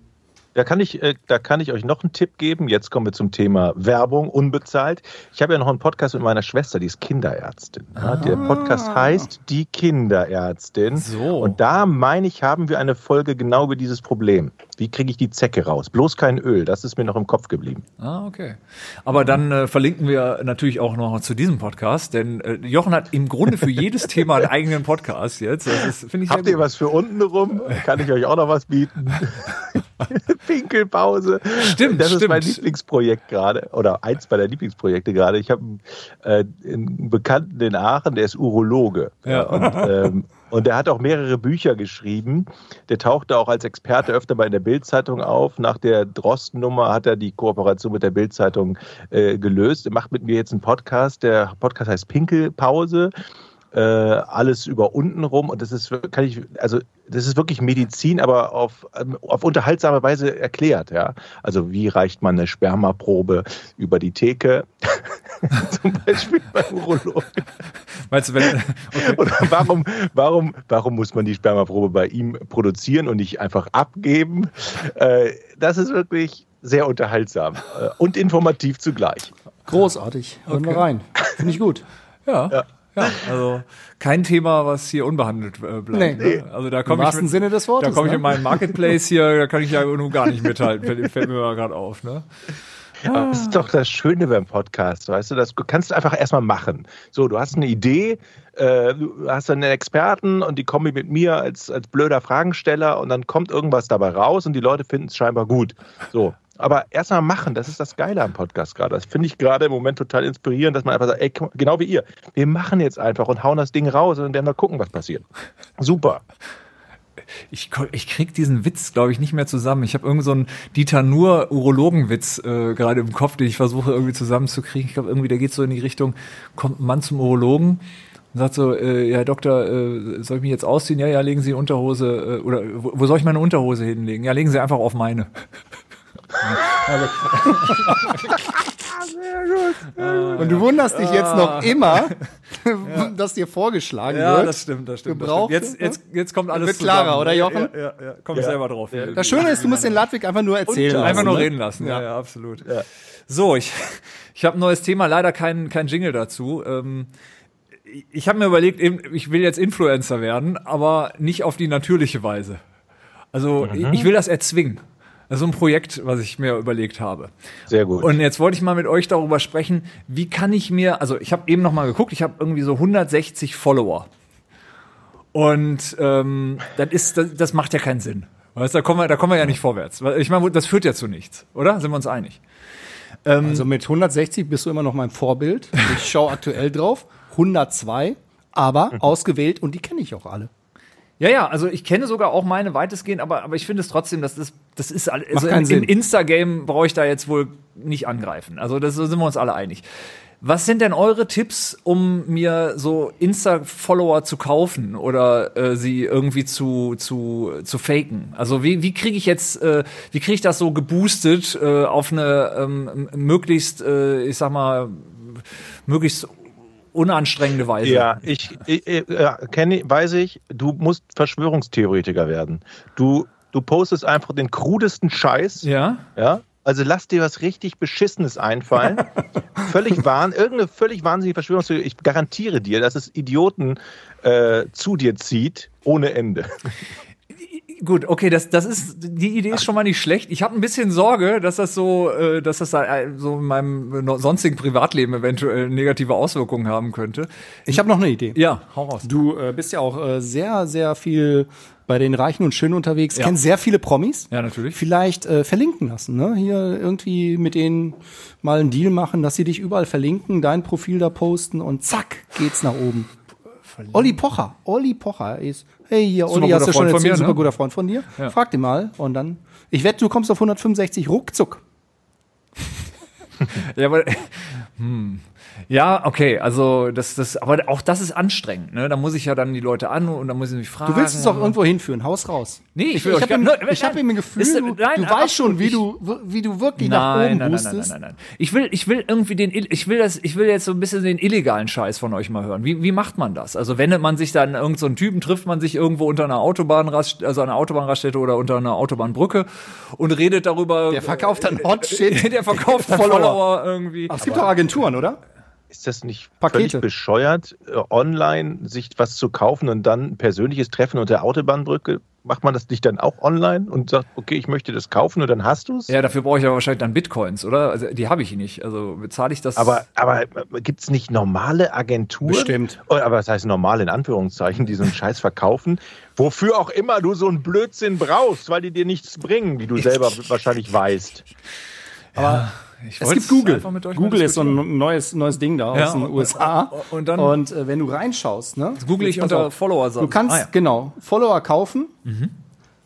Da kann ich, äh, da kann ich euch noch einen Tipp geben. Jetzt kommen wir zum Thema Werbung, unbezahlt. Ich habe ja noch einen Podcast mit meiner Schwester, die ist Kinderärztin. Ja, der Podcast heißt Die Kinderärztin. So. Und da, meine ich, haben wir eine Folge genau über dieses Problem. Wie kriege ich die Zecke raus? Bloß kein Öl, das ist mir noch im Kopf geblieben. Ah, okay. Aber dann äh, verlinken wir natürlich auch noch zu diesem Podcast, denn äh, Jochen hat im Grunde für jedes Thema einen eigenen Podcast jetzt. Das ist- ich Habt ihr gut. was für unten rum? Kann ich euch auch noch was bieten? [LAUGHS] Pinkelpause. Stimmt, Das ist mein stimmt. Lieblingsprojekt gerade oder eins meiner Lieblingsprojekte gerade. Ich habe äh, einen Bekannten in Aachen, der ist Urologe. Ja. Und, ähm, und der hat auch mehrere Bücher geschrieben. Der tauchte auch als Experte öfter mal in der Bildzeitung auf. Nach der Drosten-Nummer hat er die Kooperation mit der Bildzeitung äh, gelöst. Er macht mit mir jetzt einen Podcast. Der Podcast heißt Pinkelpause äh, alles über unten rum und das ist kann ich also das ist wirklich Medizin, aber auf ähm, auf unterhaltsame Weise erklärt, ja. Also wie reicht man eine Spermaprobe über die Theke, [LAUGHS] [LAUGHS] zum Beispiel beim Urologen. Meinst du, wenn, okay. [LAUGHS] Oder warum warum warum muss man die Spermaprobe bei ihm produzieren und nicht einfach abgeben? Äh, das ist wirklich sehr unterhaltsam äh, und informativ zugleich. Großartig. Hören wir rein. Finde ich gut. [LAUGHS] ja, Ja. ja. also kein Thema, was hier unbehandelt äh, bleibt. Nee. Ne? Also da Im komme ich wahrsten mit, Sinne des da Wortes. komme ich ne? in meinen Marketplace hier, da kann ich ja nun gar nicht mithalten, fällt, fällt mir mal gerade auf. Ne? [LAUGHS] Aber Das ist doch das Schöne beim Podcast, weißt du, das kannst du einfach erstmal machen. So, du hast eine Idee, äh, du hast einen Experten und die kommen mit mir als, als blöder Fragensteller und dann kommt irgendwas dabei raus und die Leute finden es scheinbar gut. So. Aber erstmal machen, das ist das Geile am Podcast gerade. Das finde ich gerade im Moment total inspirierend, dass man einfach sagt, ey, genau wie ihr, wir machen jetzt einfach und hauen das Ding raus und dann mal gucken, was passiert. Super. Ich, ich krieg diesen Witz, glaube ich, nicht mehr zusammen. Ich habe irgend so einen Dieter Nuhr Urologenwitz äh, gerade im Kopf, den ich versuche irgendwie zusammenzukriegen. Ich glaube, irgendwie der geht so in die Richtung, kommt ein Mann zum Urologen und sagt so, äh, ja Doktor, äh, soll ich mich jetzt ausziehen? Ja, ja, legen Sie Unterhose, äh, oder wo, wo soll ich meine Unterhose hinlegen? Ja, legen Sie einfach auf meine. [LAUGHS] [LAUGHS] Und du wunderst dich jetzt noch immer, [LAUGHS] dass dir vorgeschlagen Ja, wird. das stimmt, das stimmt. Das Gebraucht, stimmt. Jetzt, jetzt, jetzt kommt alles Wird klarer, zusammen. oder, Jochen? Ja, ja, ja. Komm ich selber drauf. Das Schöne ist, du musst den Ladwig einfach nur erzählen. Einfach lassen, nur ne? reden lassen, ja, ja, absolut. So, ich, [LAUGHS] ich habe ein neues Thema, leider kein, kein Jingle dazu. Ähm, ich habe mir überlegt, ich will jetzt Influencer werden, aber nicht auf die natürliche Weise. Also ich, ich will das erzwingen. Das ist so ein Projekt, was ich mir überlegt habe. Sehr gut. Und jetzt wollte ich mal mit euch darüber sprechen, wie kann ich mir, also ich habe eben noch mal geguckt, ich habe irgendwie so 160 Follower. Und ähm, das, ist, das, das macht ja keinen Sinn. Weißt, du, da, kommen wir, da kommen wir ja nicht vorwärts. Ich meine, das führt ja zu nichts, oder? Sind wir uns einig? Also mit 160 bist du immer noch mein Vorbild. Ich schaue aktuell drauf. 102, aber [LAUGHS] ausgewählt und die kenne ich auch alle. Ja, ja, also ich kenne sogar auch meine weitestgehend, aber, aber ich finde es trotzdem, dass das, das ist alles, also im, im Insta-Game brauche ich da jetzt wohl nicht angreifen. Also das so sind wir uns alle einig. Was sind denn eure Tipps, um mir so Insta-Follower zu kaufen oder äh, sie irgendwie zu, zu, zu faken? Also wie, wie kriege ich jetzt, äh, wie kriege ich das so geboostet äh, auf eine ähm, möglichst, äh, ich sag mal, möglichst unanstrengende Weise? Ja, ich, ich, ich ja, kenne, weiß ich, du musst Verschwörungstheoretiker werden. Du, du postest einfach den krudesten Scheiß. Ja? Ja. Also lass dir was richtig Beschissenes einfallen. [LAUGHS] völlig wahn, irgendeine völlig wahnsinnige Verschwörungstheorie. Ich garantiere dir, dass es Idioten äh, zu dir zieht, ohne Ende. Gut, okay, das, das ist, die Idee ist schon mal nicht schlecht. Ich habe ein bisschen Sorge, dass das so, äh, dass das äh, so in meinem sonstigen Privatleben eventuell negative Auswirkungen haben könnte. Ich habe noch eine Idee. Ja, hau raus. Du äh, bist ja auch äh, sehr, sehr viel bei den Reichen und Schönen unterwegs, Ja. kennst sehr viele Promis. Ja, natürlich. Vielleicht äh, verlinken lassen, ne? Hier irgendwie mit denen mal einen Deal machen, dass sie dich überall verlinken, dein Profil da posten und zack, geht's nach oben. Olli Pocher, Olli Pocher ist, hey hier, Super Olli, hast du schon erzählt, mir, super ne? guter Freund von dir. Ja. Frag den mal und dann, ich wette, du kommst auf 165 ruckzuck. [LAUGHS] Ja, aber, hm. Ja, okay, also das, das, aber auch das ist anstrengend, ne? Da muss ich ja dann die Leute an und dann muss ich mich fragen. Du willst es doch irgendwo hinführen, haus raus. Nee, ich ich, will ich euch habe im, nein, ich hab nein. im Gefühl, Ist- du, nein, du absolut weißt schon, wie nicht. du, wie du wirklich nach oben Nein, nein, nein, nein, boostest. nein, nein, nein. Ich will, ich will irgendwie den, ich will das, ich will jetzt so ein bisschen den illegalen Scheiß von euch mal hören. Wie, wie macht man das? Also wendet man sich dann irgend so einen Typen, trifft man sich irgendwo unter einer Autobahnrast, also einer Autobahnraststätte oder unter einer Autobahnbrücke und redet darüber. Der verkauft dann Hot Shit. [LAUGHS] Der verkauft Follower. Follower irgendwie. Aber es gibt doch Agenturen, oder? Ist das nicht Pakete. völlig bescheuert, äh, online sich was zu kaufen und dann ein persönliches Treffen unter der Autobahnbrücke? Macht man das nicht dann auch online und sagt, okay, ich möchte das kaufen und dann hast du es? Ja, dafür brauche ich aber wahrscheinlich dann Bitcoins, oder? Also die habe ich nicht. Also bezahle ich das. Aber, aber gibt es nicht normale Agenturen? Bestimmt. Oh, Aber das heißt normal in Anführungszeichen, die so einen [LAUGHS] Scheiß verkaufen, wofür auch immer du so einen Blödsinn brauchst, weil die dir nichts bringen, wie du selber wahrscheinlich weißt. Ich Es gibt Google. Google ist so ein neues, neues Ding da Ja, aus den USA. und dann- und äh, wenn du reinschaust, ne? google ich unter. Follower Du kannst, Ah, ja. Mhm. genau, Follower kaufen.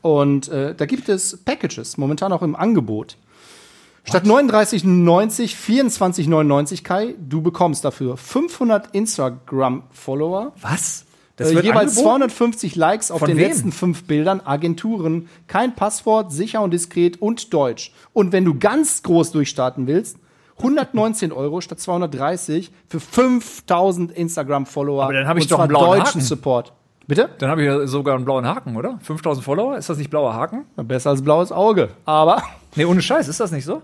Und äh, da gibt es Packages, momentan auch im Angebot. Statt 39,90, 24,99 Kai, du bekommst dafür 500 Instagram-Follower. Was? Äh, wird jeweils angeboten? 250 Likes auf Von den wem? letzten fünf Bildern, Agenturen, kein Passwort, sicher und diskret und Deutsch. Und wenn du ganz groß durchstarten willst, 119 Euro statt 230 für 5000 Instagram-Follower. Aber dann hab ich und doch einen blauen deutschen Haken. Support. Bitte? Dann habe ich ja sogar einen blauen Haken, oder? 5000 Follower? Ist das nicht blauer Haken? Besser als blaues Auge. Aber Nee, ohne Scheiß, ist das nicht so?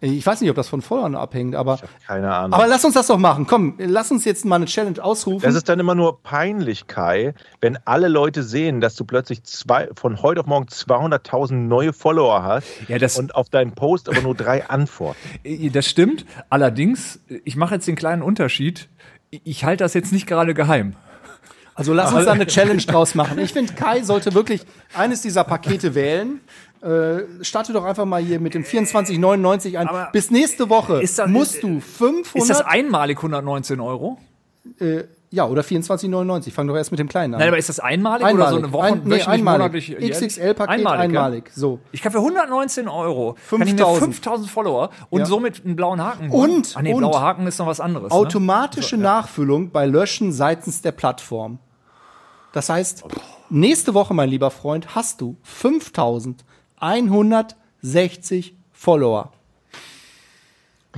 Ich weiß nicht, ob das von Followern abhängt, aber, Keine Ahnung. aber lass uns das doch machen. Komm, lass uns jetzt mal eine Challenge ausrufen. Das ist dann immer nur peinlich, Kai, wenn alle Leute sehen, dass du plötzlich zwei, von heute auf morgen 200.000 neue Follower hast Ja, das- und auf deinen Post aber nur drei [LAUGHS] Antworten. Äh, Das stimmt. Allerdings, ich mache jetzt den kleinen Unterschied. Ich halte das jetzt nicht gerade geheim. Also lass uns da [LAUGHS] eine Challenge draus machen. Ich finde, Kai sollte wirklich eines dieser Pakete wählen. Äh, starte doch einfach mal hier mit dem 24,99 ein. Aber Bis nächste Woche ist das- musst du 500. Ist das einmalig 119 Euro? äh, ja, oder 24,99. Fang doch erst mit dem kleinen an. Nein, aber ist das einmalig, oder so eine Woche, Ein, nee, einmalig. XXL-Paket Einmalig, einmalig. Ja? So. Ich kann für 119 Euro kann ich mir 5000. 5000 Follower und Ja. somit einen blauen Haken holen. Und- Ach nee, und- blauer Haken ist noch was anderes. ne? Automatische Nachfüllung bei Löschen seitens der Plattform. Das heißt, nächste Woche, mein lieber Freund, hast du 5160 Follower.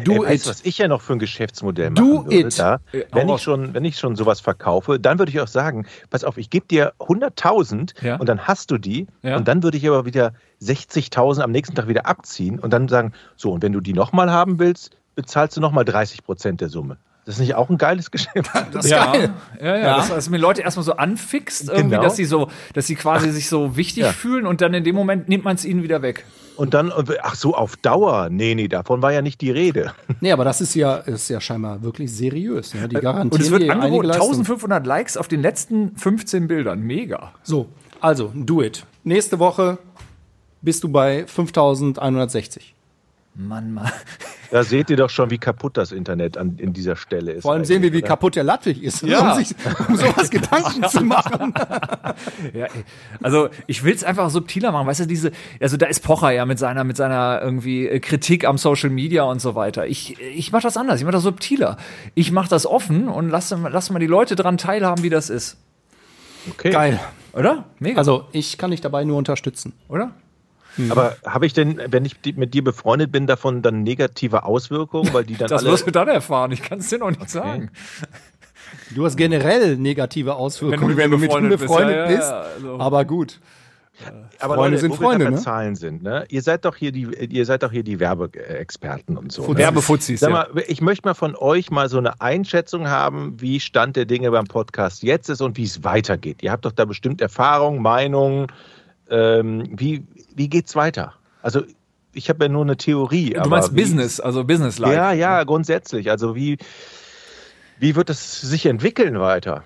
Du Ey, weißt, it. was ich ja noch für ein Geschäftsmodell Do machen würde, it. Da, Äh, wenn ich schon, wenn ich schon sowas verkaufe, dann würde ich auch sagen, pass auf, ich gebe dir 100.000 Ja. und dann hast du die Ja. und dann würde ich aber wieder 60.000 am nächsten Tag wieder abziehen und dann sagen, so und wenn du die nochmal haben willst, bezahlst du nochmal 30 Prozent der Summe. Das ist nicht auch ein geiles Geschäft? [LAUGHS] Das ist ja, geil. ja, ja, Dass, dass mir Leute erstmal so anfixt, irgendwie, Genau. dass sie so, dass sie quasi sich so wichtig Ja. fühlen und dann in dem Moment nimmt man es ihnen wieder weg. Und dann, ach so, auf Dauer. Nee, nee, davon war ja nicht die Rede. [LAUGHS] Nee, aber das ist ja, ist ja scheinbar wirklich seriös. Ne? Die garantieren Und es wird angeboten, Leistungen. 1500 Likes auf den letzten 15 Bildern. Mega. So, also, do it. Nächste Woche bist du bei 5160. Mann, Mann. Da seht ihr doch schon, wie kaputt das Internet an, in dieser Stelle ist. Vor allem sehen wir, wie eigentlich, kaputt der Lattwig ist, Ja. um sich um sowas Gedanken zu machen. [LAUGHS] Ja, also ich will es einfach subtiler machen, weißt du, diese, also da ist Pocher ja mit seiner, mit seiner irgendwie äh, Kritik am Social Media und so weiter. Ich, ich mache das anders, ich mache das subtiler. Ich mache das offen und lasse, lass mal die Leute dran teilhaben, wie das ist. oder? Okay. Geil. Oder? Mega, Also, ich kann dich dabei nur unterstützen. oder? Aber habe ich denn, wenn ich mit dir befreundet bin, davon dann negative Auswirkungen, weil die dann [LAUGHS] Das alle. wirst du dann erfahren, ich kann es dir noch nicht sagen. Du hast generell negative Auswirkungen, Wenn du mit mir ihm befreundet bist, befreundet ja, ja, ja, also. Aber gut. aber Freunde Leute, sind wo Freunde, ne? Zahlen sind, ne? Ihr seid doch hier die, ihr seid doch hier die Werbeexperten und so. Ne? Werbefuzis, Sag ja. mal, ich möchte mal von euch mal so eine Einschätzung haben, wie Stand der Dinge beim Podcast jetzt ist und wie es weitergeht. Ihr habt doch da bestimmt Erfahrungen, Meinungen. Ähm, wie wie geht's weiter? Also ich habe ja nur eine Theorie. Du meinst Business, also Business-like. Ja, ja, grundsätzlich. Also wie wie wird es sich entwickeln weiter?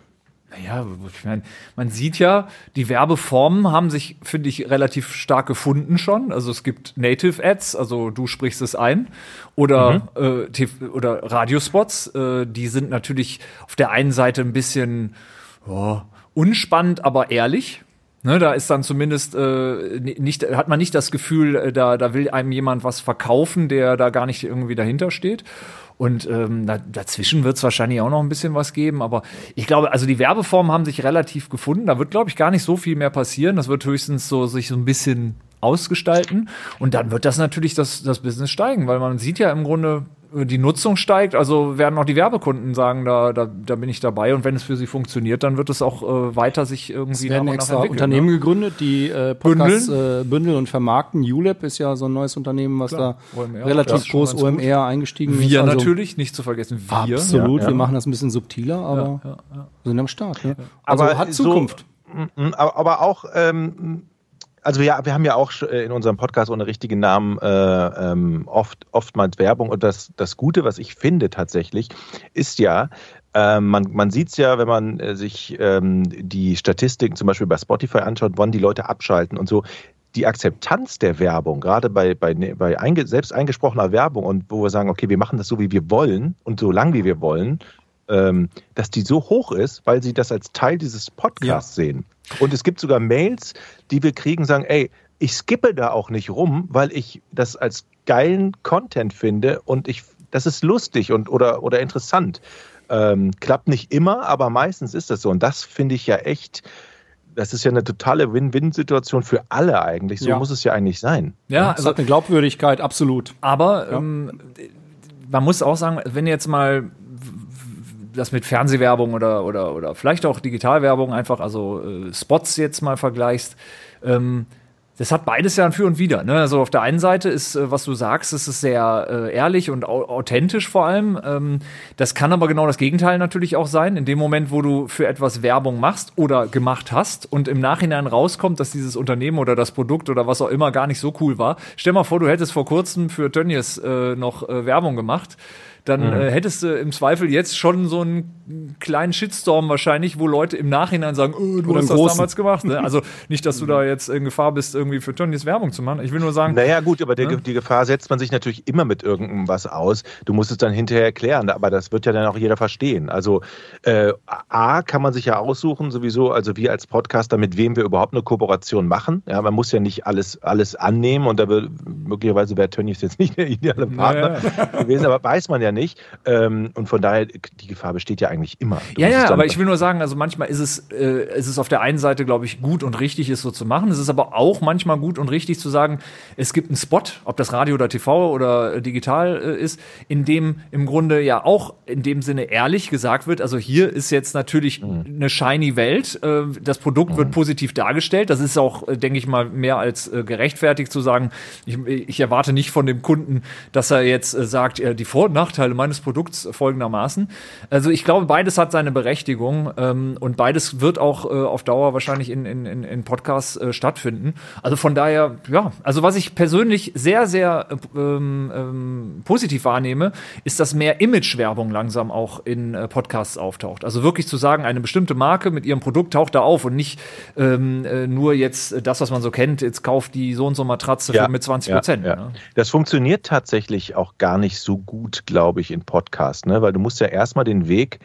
Naja, ich mein, man sieht ja, die Werbeformen haben sich, finde ich, relativ stark gefunden schon. Also es gibt Native Ads, also du sprichst es ein, oder, äh, TV oder Radiospots. Äh, die sind natürlich auf der einen Seite ein bisschen ja, unspannend, aber ehrlich. Ne, da ist dann zumindest äh, nicht, hat man nicht das Gefühl, äh, da, da will einem jemand was verkaufen, der da gar nicht irgendwie dahinter steht. Und ähm, da, dazwischen wird es wahrscheinlich auch noch ein bisschen was geben. Aber ich glaube, also die Werbeformen haben sich relativ gefunden. Da wird, glaube ich, gar nicht so viel mehr passieren. Das wird höchstens so sich so ein bisschen ausgestalten. Und dann wird das natürlich das, das Business steigen, weil man sieht ja im Grunde, die Nutzung steigt, also werden auch die Werbekunden sagen, da, da, da bin ich dabei. Und wenn es für sie funktioniert, dann wird es auch äh, weiter sich irgendwie Es werden nach und nach extra entwickeln, Unternehmen ne? gegründet, die äh, Podcasts äh, bündeln und vermarkten. ULab ist ja so ein neues Unternehmen, was Klar. da OMR, relativ ja, groß ganz gut. OMR eingestiegen ist. Wir Also natürlich, nicht zu vergessen, wir. Absolut, Ja, ja. wir machen das ein bisschen subtiler, aber sind am Start. Ne? Aber Also hat so- Zukunft. Mhm, Aber, aber auch, ähm, also wir, wir haben ja auch äh, in unserem Podcast ohne richtigen Namen äh, ähm, oft, oftmals Werbung. Und das, das Gute, was ich finde tatsächlich, ist ja, ähm, man, man sieht es ja, wenn man äh, sich ähm, die Statistiken zum Beispiel bei Spotify anschaut, wann die Leute abschalten und so. Die Akzeptanz der Werbung, gerade bei, bei, ne- bei einge, selbst eingesprochener Werbung und wo wir sagen, okay, wir machen das so, wie wir wollen und so lang, wie wir wollen, ähm, dass die so hoch ist, weil sie das als Teil dieses Podcasts sehen. Und es gibt sogar Mails, die wir kriegen, sagen, ey, ich skippe da auch nicht rum, weil ich das als geilen Content finde und ich, das ist lustig und oder, oder interessant. Ähm, klappt nicht immer, aber meistens ist das so. Und das finde ich ja echt, das ist ja eine totale Win-Win-Situation für alle eigentlich. So Ja. muss es ja eigentlich sein. Ja, Es also hat eine Glaubwürdigkeit, absolut. Aber ähm, man muss auch sagen, wenn jetzt mal das mit Fernsehwerbung oder, oder, oder vielleicht auch Digitalwerbung einfach, also äh, Spots jetzt mal vergleichst, ähm, das hat beides ja ein Für und Wider. Ne? Also auf der einen Seite ist, äh, was du sagst, es ist sehr äh, ehrlich und au authentisch vor allem. Ähm, das kann aber genau das Gegenteil natürlich auch sein. In dem Moment, wo du für etwas Werbung machst oder gemacht hast und im Nachhinein rauskommt, dass dieses Unternehmen oder das Produkt oder was auch immer gar nicht so cool war. Stell mal vor, du hättest vor kurzem für Tönnies äh, noch äh, Werbung gemacht dann äh, hättest du im Zweifel jetzt schon so einen kleinen Shitstorm wahrscheinlich, wo Leute im Nachhinein sagen, oh, du Oder hast das großen. damals gemacht. Ne? Also [LAUGHS] nicht, dass du da jetzt in Gefahr bist, irgendwie für Tönnies Werbung zu machen. Ich will nur sagen, Naja, gut, aber der, die Gefahr setzt man sich natürlich immer mit irgendwas aus. Du musst es dann hinterher erklären, aber das wird ja dann auch jeder verstehen. Also äh, A kann man sich ja aussuchen, sowieso, also wir als Podcaster, mit wem wir überhaupt eine Kooperation machen. Ja, man muss ja nicht alles, alles annehmen und da wird, möglicherweise wäre Tönnies jetzt nicht der ideale Partner gewesen, aber weiß man ja nicht. Ähm, und von daher, die Gefahr besteht ja eigentlich immer. Du Ja, ja, aber ich will nur sagen, also manchmal ist es, äh, ist es auf der einen Seite, glaube ich, gut und richtig, es so zu machen. Es ist aber auch manchmal gut und richtig zu sagen, es gibt einen Spot, ob das Radio oder TV oder äh, digital äh, ist, in dem im Grunde ja auch in dem Sinne ehrlich gesagt wird, also hier ist jetzt natürlich eine shiny Welt, äh, das Produkt wird positiv dargestellt. Das ist auch, äh, denke ich mal, mehr als äh, gerechtfertigt zu sagen, ich, ich erwarte nicht von dem Kunden, dass er jetzt sagt, die Vor- und Nachteile meines Produkts folgendermaßen. Also ich glaube, beides hat seine Berechtigung ähm, und beides wird auch äh, auf Dauer wahrscheinlich in, in, in, in Podcasts äh, stattfinden. Also von daher, ja, also was ich persönlich sehr, sehr äh, ähm, ähm, positiv wahrnehme, ist, dass mehr Image-Werbung langsam auch in äh, Podcasts auftaucht. Also wirklich zu sagen, eine bestimmte Marke mit ihrem Produkt taucht da auf und nicht ähm, äh, nur jetzt das, was man so kennt, jetzt kauft die so und so Matratze für mit 20 Prozent. Ja, ja. Ne? Das funktioniert tatsächlich auch gar nicht so gut, glaube ich, in Podcasts, ne? weil du musst ja erstmal den Weg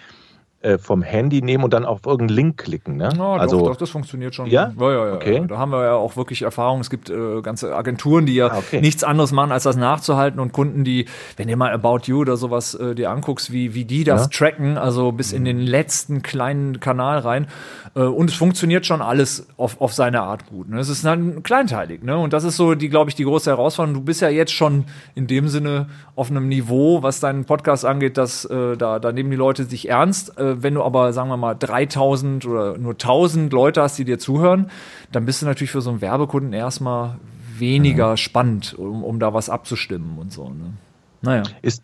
vom Handy nehmen und dann auf irgendeinen Link klicken. Ne? Ja, also, doch, doch, das funktioniert schon. Ja? ja, ja, ja, Okay. Da haben wir ja auch wirklich Erfahrung. Es gibt äh, ganze Agenturen, die ja Ah, okay. nichts anderes machen, als das nachzuhalten und Kunden, die, wenn du mal About You oder sowas äh, dir anguckst, wie, wie die das Ja. tracken, also bis in den letzten kleinen Kanal rein. Äh, und es funktioniert schon alles auf, auf seine Art gut. Ne? Es ist dann kleinteilig. Ne? Und das ist so, die, glaube ich, die große Herausforderung. Du bist ja jetzt schon in dem Sinne auf einem Niveau, was deinen Podcast angeht, dass äh, da, da nehmen die Leute dich ernst. Äh, wenn du aber, sagen wir mal, 3000 oder nur 1000 Leute hast, die dir zuhören, dann bist du natürlich für so einen Werbekunden erstmal weniger spannend, um, um da was abzustimmen und so. Ne? Naja. Ist,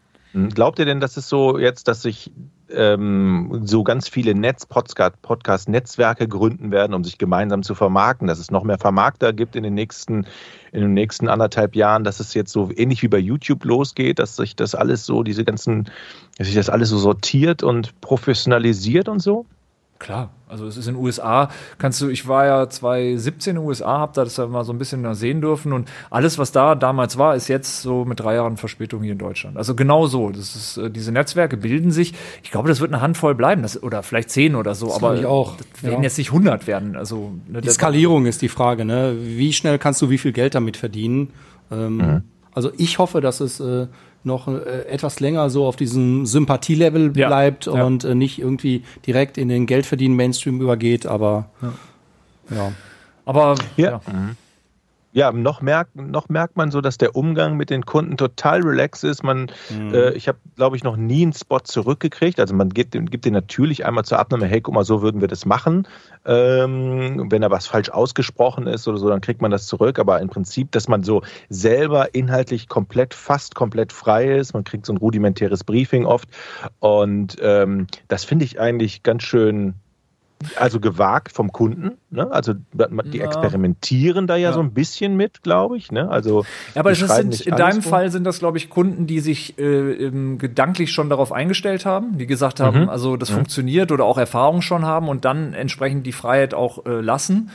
glaubt ihr denn, dass es so jetzt, dass sich ähm, so ganz viele Netz Podcast Podcast Netzwerke gründen werden, um sich gemeinsam zu vermarkten, dass es noch mehr Vermarkter gibt in den nächsten in den nächsten anderthalb Jahren, dass es jetzt so ähnlich wie bei YouTube losgeht, dass sich das alles so diese ganzen dass sich das alles so sortiert und professionalisiert und so? Klar, also es ist in den USA, kannst du, ich war ja 2017 in den USA, hab da das ja mal so ein bisschen sehen dürfen und alles, was da damals war, ist jetzt so mit drei Jahren Verspätung hier in Deutschland. Also genau so, das ist, äh, diese Netzwerke bilden sich, ich glaube, das wird eine Handvoll bleiben, das, oder vielleicht zehn oder so, aber glaub ich auch, das werden ja. jetzt nicht 100 werden, also. Ne, Die das- Skalierung ist die Frage, ne? Wie schnell kannst du wie viel Geld damit verdienen? Ähm, Also ich hoffe, dass es äh, noch äh, etwas länger so auf diesem Sympathielevel Ja, bleibt ja. und äh, nicht irgendwie direkt in den Geldverdienen Mainstream übergeht, aber ja. Aber, Ja. Ja, noch merkt, noch merkt man so, dass der Umgang mit den Kunden total relaxed ist. Man, äh, ich habe, glaube ich, noch nie einen Spot zurückgekriegt. Also man gibt, den- gibt den natürlich einmal zur Abnahme, hey, guck mal, so würden wir das machen. Ähm, wenn da was falsch ausgesprochen ist oder so, dann kriegt man das zurück. Aber im Prinzip, dass man so selber inhaltlich komplett, fast komplett frei ist. Man kriegt so ein rudimentäres Briefing oft. Und ähm, das finde ich eigentlich ganz schön also gewagt vom Kunden. Ne? Also die Ja. experimentieren da ja, Ja. so ein bisschen mit, glaube ich. Ne? Also Ja, aber sind, in deinem vor. Fall sind das, glaube ich, Kunden, die sich äh, ähm, gedanklich schon darauf eingestellt haben, die gesagt haben, Mhm. also das funktioniert oder auch Erfahrung schon haben und dann entsprechend die Freiheit auch äh, lassen.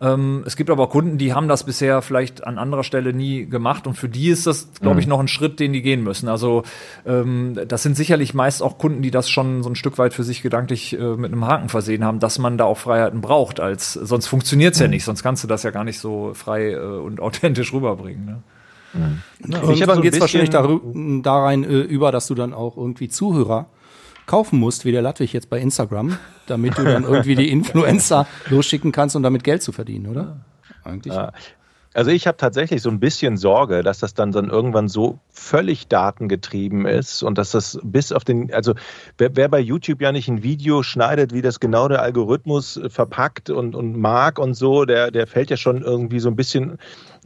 Ähm, es gibt aber Kunden, die haben das bisher vielleicht an anderer Stelle nie gemacht und für die ist das, glaube Mhm. ich, noch ein Schritt, den die gehen müssen. Also ähm, das sind sicherlich meist auch Kunden, die das schon so ein Stück weit für sich gedanklich äh, mit einem Haken versehen haben, dass man da auch Freiheiten braucht, als sonst funktioniert's Mhm. ja nicht, sonst kannst du das ja gar nicht so frei äh, und authentisch rüberbringen. Ne? Ich hab Irgendwann so geht es wahrscheinlich da rein äh, über, dass du dann auch irgendwie Zuhörer kaufen musst, wie der Latwig jetzt bei Instagram, damit du dann irgendwie die Influencer [LAUGHS] losschicken kannst, um damit Geld zu verdienen, oder? Eigentlich. Ja. Also ich habe tatsächlich so ein bisschen Sorge, dass das dann, dann irgendwann so völlig datengetrieben ist und dass das bis auf den, also wer, wer bei YouTube ja nicht ein Video schneidet, wie das genau der Algorithmus äh, verpackt und, und mag und so, der, der fällt ja schon irgendwie so ein bisschen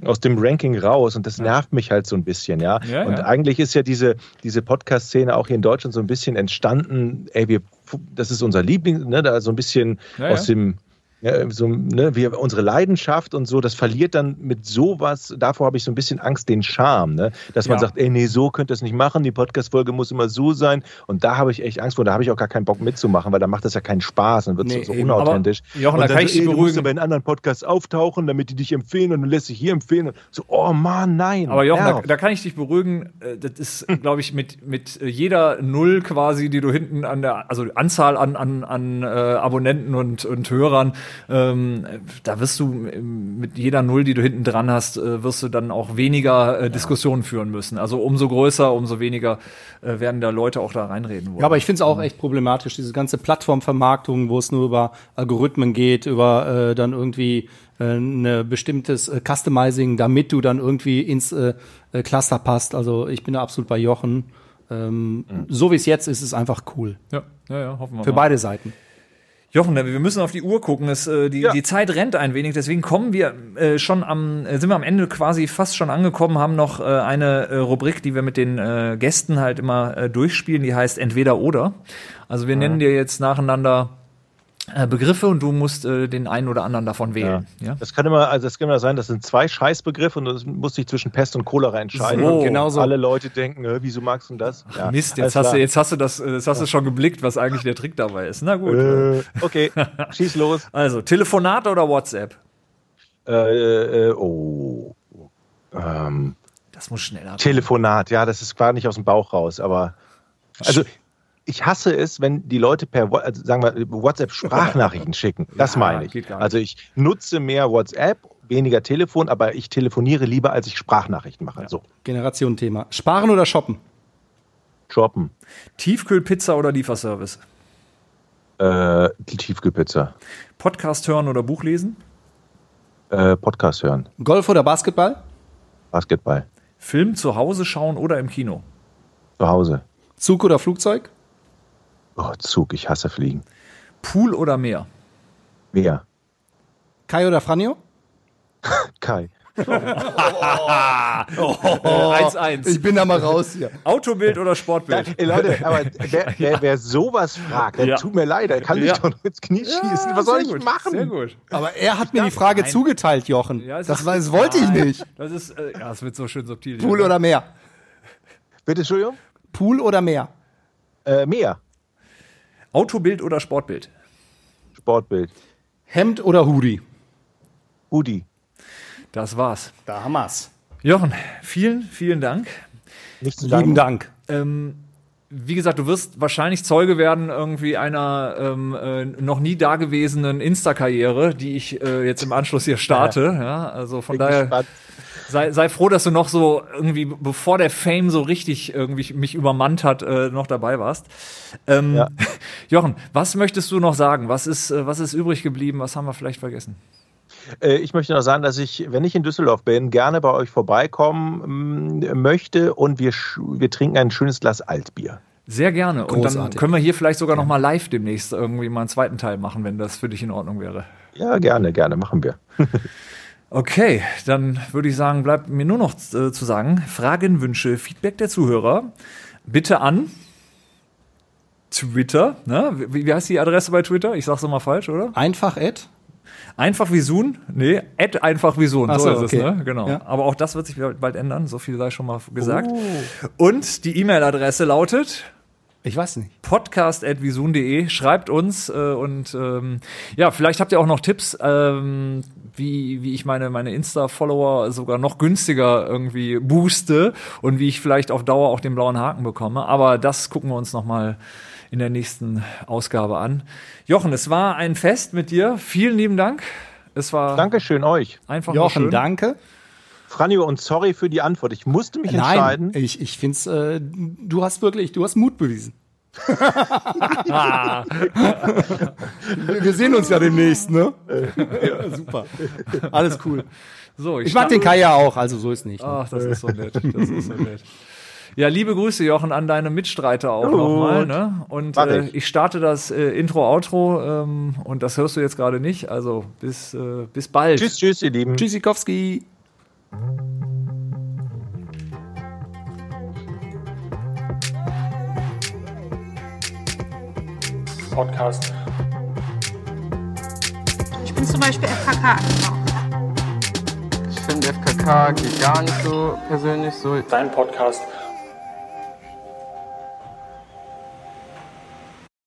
aus dem Ranking raus und das nervt mich halt so ein bisschen, ja. Ja, und ja. eigentlich ist ja diese, diese Podcast-Szene auch hier in Deutschland so ein bisschen entstanden, ey, wir, das ist unser Liebling, ne, da so ein bisschen Ja, aus dem ja, so, ne, wir, unsere Leidenschaft und so, das verliert dann mit sowas, davor habe ich so ein bisschen Angst, den Charme, ne? dass man Ja. sagt, ey, nee, so könnt ihr es nicht machen, die Podcast-Folge muss immer so sein und da habe ich echt Angst vor, da habe ich auch gar keinen Bock mitzumachen, weil da macht das ja keinen Spaß und wird Nee, so, so unauthentisch. Aber, Jochen, und da dann kann ich so, dich ey, du musst beruhigen. aber in anderen Podcasts auftauchen, damit die dich empfehlen und dann lässt sich hier empfehlen. So, oh Mann, nein. Aber Jochen, da, da kann ich dich beruhigen. äh, Das ist, glaube ich, mit, mit jeder Null quasi, die du hinten an der, also Anzahl an, an, an äh, Abonnenten und, und Hörern, ähm, da wirst du mit jeder Null, die du hinten dran hast, äh, wirst du dann auch weniger äh, Diskussionen führen müssen. Also umso größer, umso weniger äh, werden da Leute auch da reinreden wollen. Ja, aber ich finde es auch echt problematisch, diese ganze Plattformvermarktung, wo es nur über Algorithmen geht, über äh, dann irgendwie äh, ein bestimmtes äh, Customizing, damit du dann irgendwie ins äh, äh, Cluster passt. Also ich bin da absolut bei Jochen. Ähm, So wie es jetzt ist, ist es einfach cool. ja, ja, ja, hoffen wir Für mal. beide Seiten. Jochen, wir müssen auf die Uhr gucken. Es, äh, die, Ja. die Zeit rennt ein wenig, deswegen kommen wir äh, schon am, äh, sind wir am Ende quasi fast schon angekommen, haben noch äh, eine äh, Rubrik, die wir mit den äh, Gästen halt immer durchspielen, die heißt entweder oder. Also wir nennen dir jetzt nacheinander Begriffe und du musst äh, den einen oder anderen davon wählen. Ja. Das kann immer, also das kann immer sein, das sind zwei Scheißbegriffe und das muss sich zwischen Pest und Cholera entscheiden. So. und Genauso. Alle Leute denken, äh, wieso magst du das? Ja, Mist, jetzt hast, du, jetzt hast du das, äh, jetzt hast du schon geblickt, was eigentlich der Trick dabei ist. Na gut. Äh, okay, [LAUGHS] schieß los. Also, Telefonat oder WhatsApp? Äh, äh, oh. Ähm, Das muss schneller. kommen. Telefonat, ja, das ist zwar nicht aus dem Bauch raus, aber also ich hasse es, wenn die Leute per also sagen wir, WhatsApp Sprachnachrichten [LAUGHS] schicken. Das Ja, meine ich. Also ich nutze mehr WhatsApp, weniger Telefon, aber ich telefoniere lieber, als ich Sprachnachrichten mache. So, Generation-Thema. Sparen oder shoppen? shoppen, Tiefkühlpizza oder Lieferservice? äh, Tiefkühlpizza, Podcast hören oder Buch lesen? äh, Podcast hören, Golf oder Basketball? Basketball, Film zu Hause schauen oder im Kino? zu Hause. Zug oder Flugzeug? Oh, Zug, ich hasse Fliegen. Pool oder Meer? Wer? Kai oder Franjo? [LAUGHS] Kai. [LAUGHS] 1-1. Ich bin da mal raus hier. Autobild oder Ja, Sportbild? ey, Leute, aber [LAUGHS] wer, wer, wer sowas fragt, der Ja. tut mir leid, der kann Ja. sich doch nur ins Knie schießen. Was soll ich machen? Sehr gut. Aber er hat mir die Frage Nein. zugeteilt, Jochen. Ja, das, ist- das wollte ich nicht. Das ist, äh, ja, es wird so schön subtil. Pool oder Meer? Bitte, Entschuldigung? Pool oder Meer? Äh, mehr. Autobild oder Sportbild? Sportbild. Hemd oder Hoodie? Hoodie. Das war's. Da haben wir's. Jochen, vielen, vielen Dank. Nicht zu Lieben. Dank. Ähm, wie gesagt, du wirst wahrscheinlich Zeuge werden irgendwie einer ähm, äh, noch nie dagewesenen Insta-Karriere, die ich äh, jetzt im Anschluss hier starte. Ja, also von Bin daher gespannt. Sei, sei froh, dass du noch so irgendwie, bevor der Fame so richtig irgendwie mich übermannt hat, äh, noch dabei warst. Ähm, Ja. [LAUGHS] Jochen, was möchtest du noch sagen? Was ist, äh, was ist übrig geblieben? Was haben wir vielleicht vergessen? Äh, Ich möchte noch sagen, dass ich, wenn ich in Düsseldorf bin, gerne bei euch vorbeikommen mm, möchte und wir, wir trinken ein schönes Glas Altbier. Sehr gerne. Und dann können wir hier vielleicht sogar noch mal live demnächst irgendwie mal einen zweiten Teil machen, wenn das für dich in Ordnung wäre. Ja, gerne, gerne, machen wir. [LAUGHS] Okay, dann würde ich sagen, bleibt mir nur noch äh, zu sagen, Fragen, Wünsche, Feedback der Zuhörer bitte an Twitter. Ne? Wie, wie heißt die Adresse bei Twitter? Ich sag's immer falsch, oder? Einfach Ed? Einfach wie Sohn? Nee, Ad einfach wie. Ach so so, ist es, okay. ne? Genau. Ja. Aber auch das wird sich bald ändern, so viel sei schon mal gesagt. Und die E-Mail-Adresse lautet Ich weiß nicht. podcast.visun.de. Schreibt uns äh, und ähm, ja, vielleicht habt ihr auch noch Tipps, ähm, wie, wie ich meine, meine Insta-Follower sogar noch günstiger irgendwie booste und wie ich vielleicht auf Dauer auch den blauen Haken bekomme. Aber das gucken wir uns nochmal in der nächsten Ausgabe an. Jochen, es war ein Fest mit dir. Vielen lieben Dank. Es war Dankeschön euch. einfach Jochen, schön. danke. Franjo, und sorry für die Antwort. Ich musste mich entscheiden. Nein, ich, ich finde es, äh, du hast wirklich, du hast Mut bewiesen. [LAUGHS] Wir sehen uns ja demnächst, ne? ja, [LAUGHS] super. Alles cool. so, Ich mag den Kai ja auch, also so ist nicht. Ne? Ach, das ist so nett. Das ist so nett. Ja, liebe Grüße, Jochen, an deine Mitstreiter auch nochmal. Ne? Und äh, ich. ich starte das äh, Intro, Outro ähm, und das hörst du jetzt gerade nicht. Also bis, äh, bis bald. Tschüss, tschüss, ihr Lieben. Tschüssikowski. Podcast. Ich bin zum Beispiel FKK. Ich finde FKK geht gar nicht so persönlich so. Dein Podcast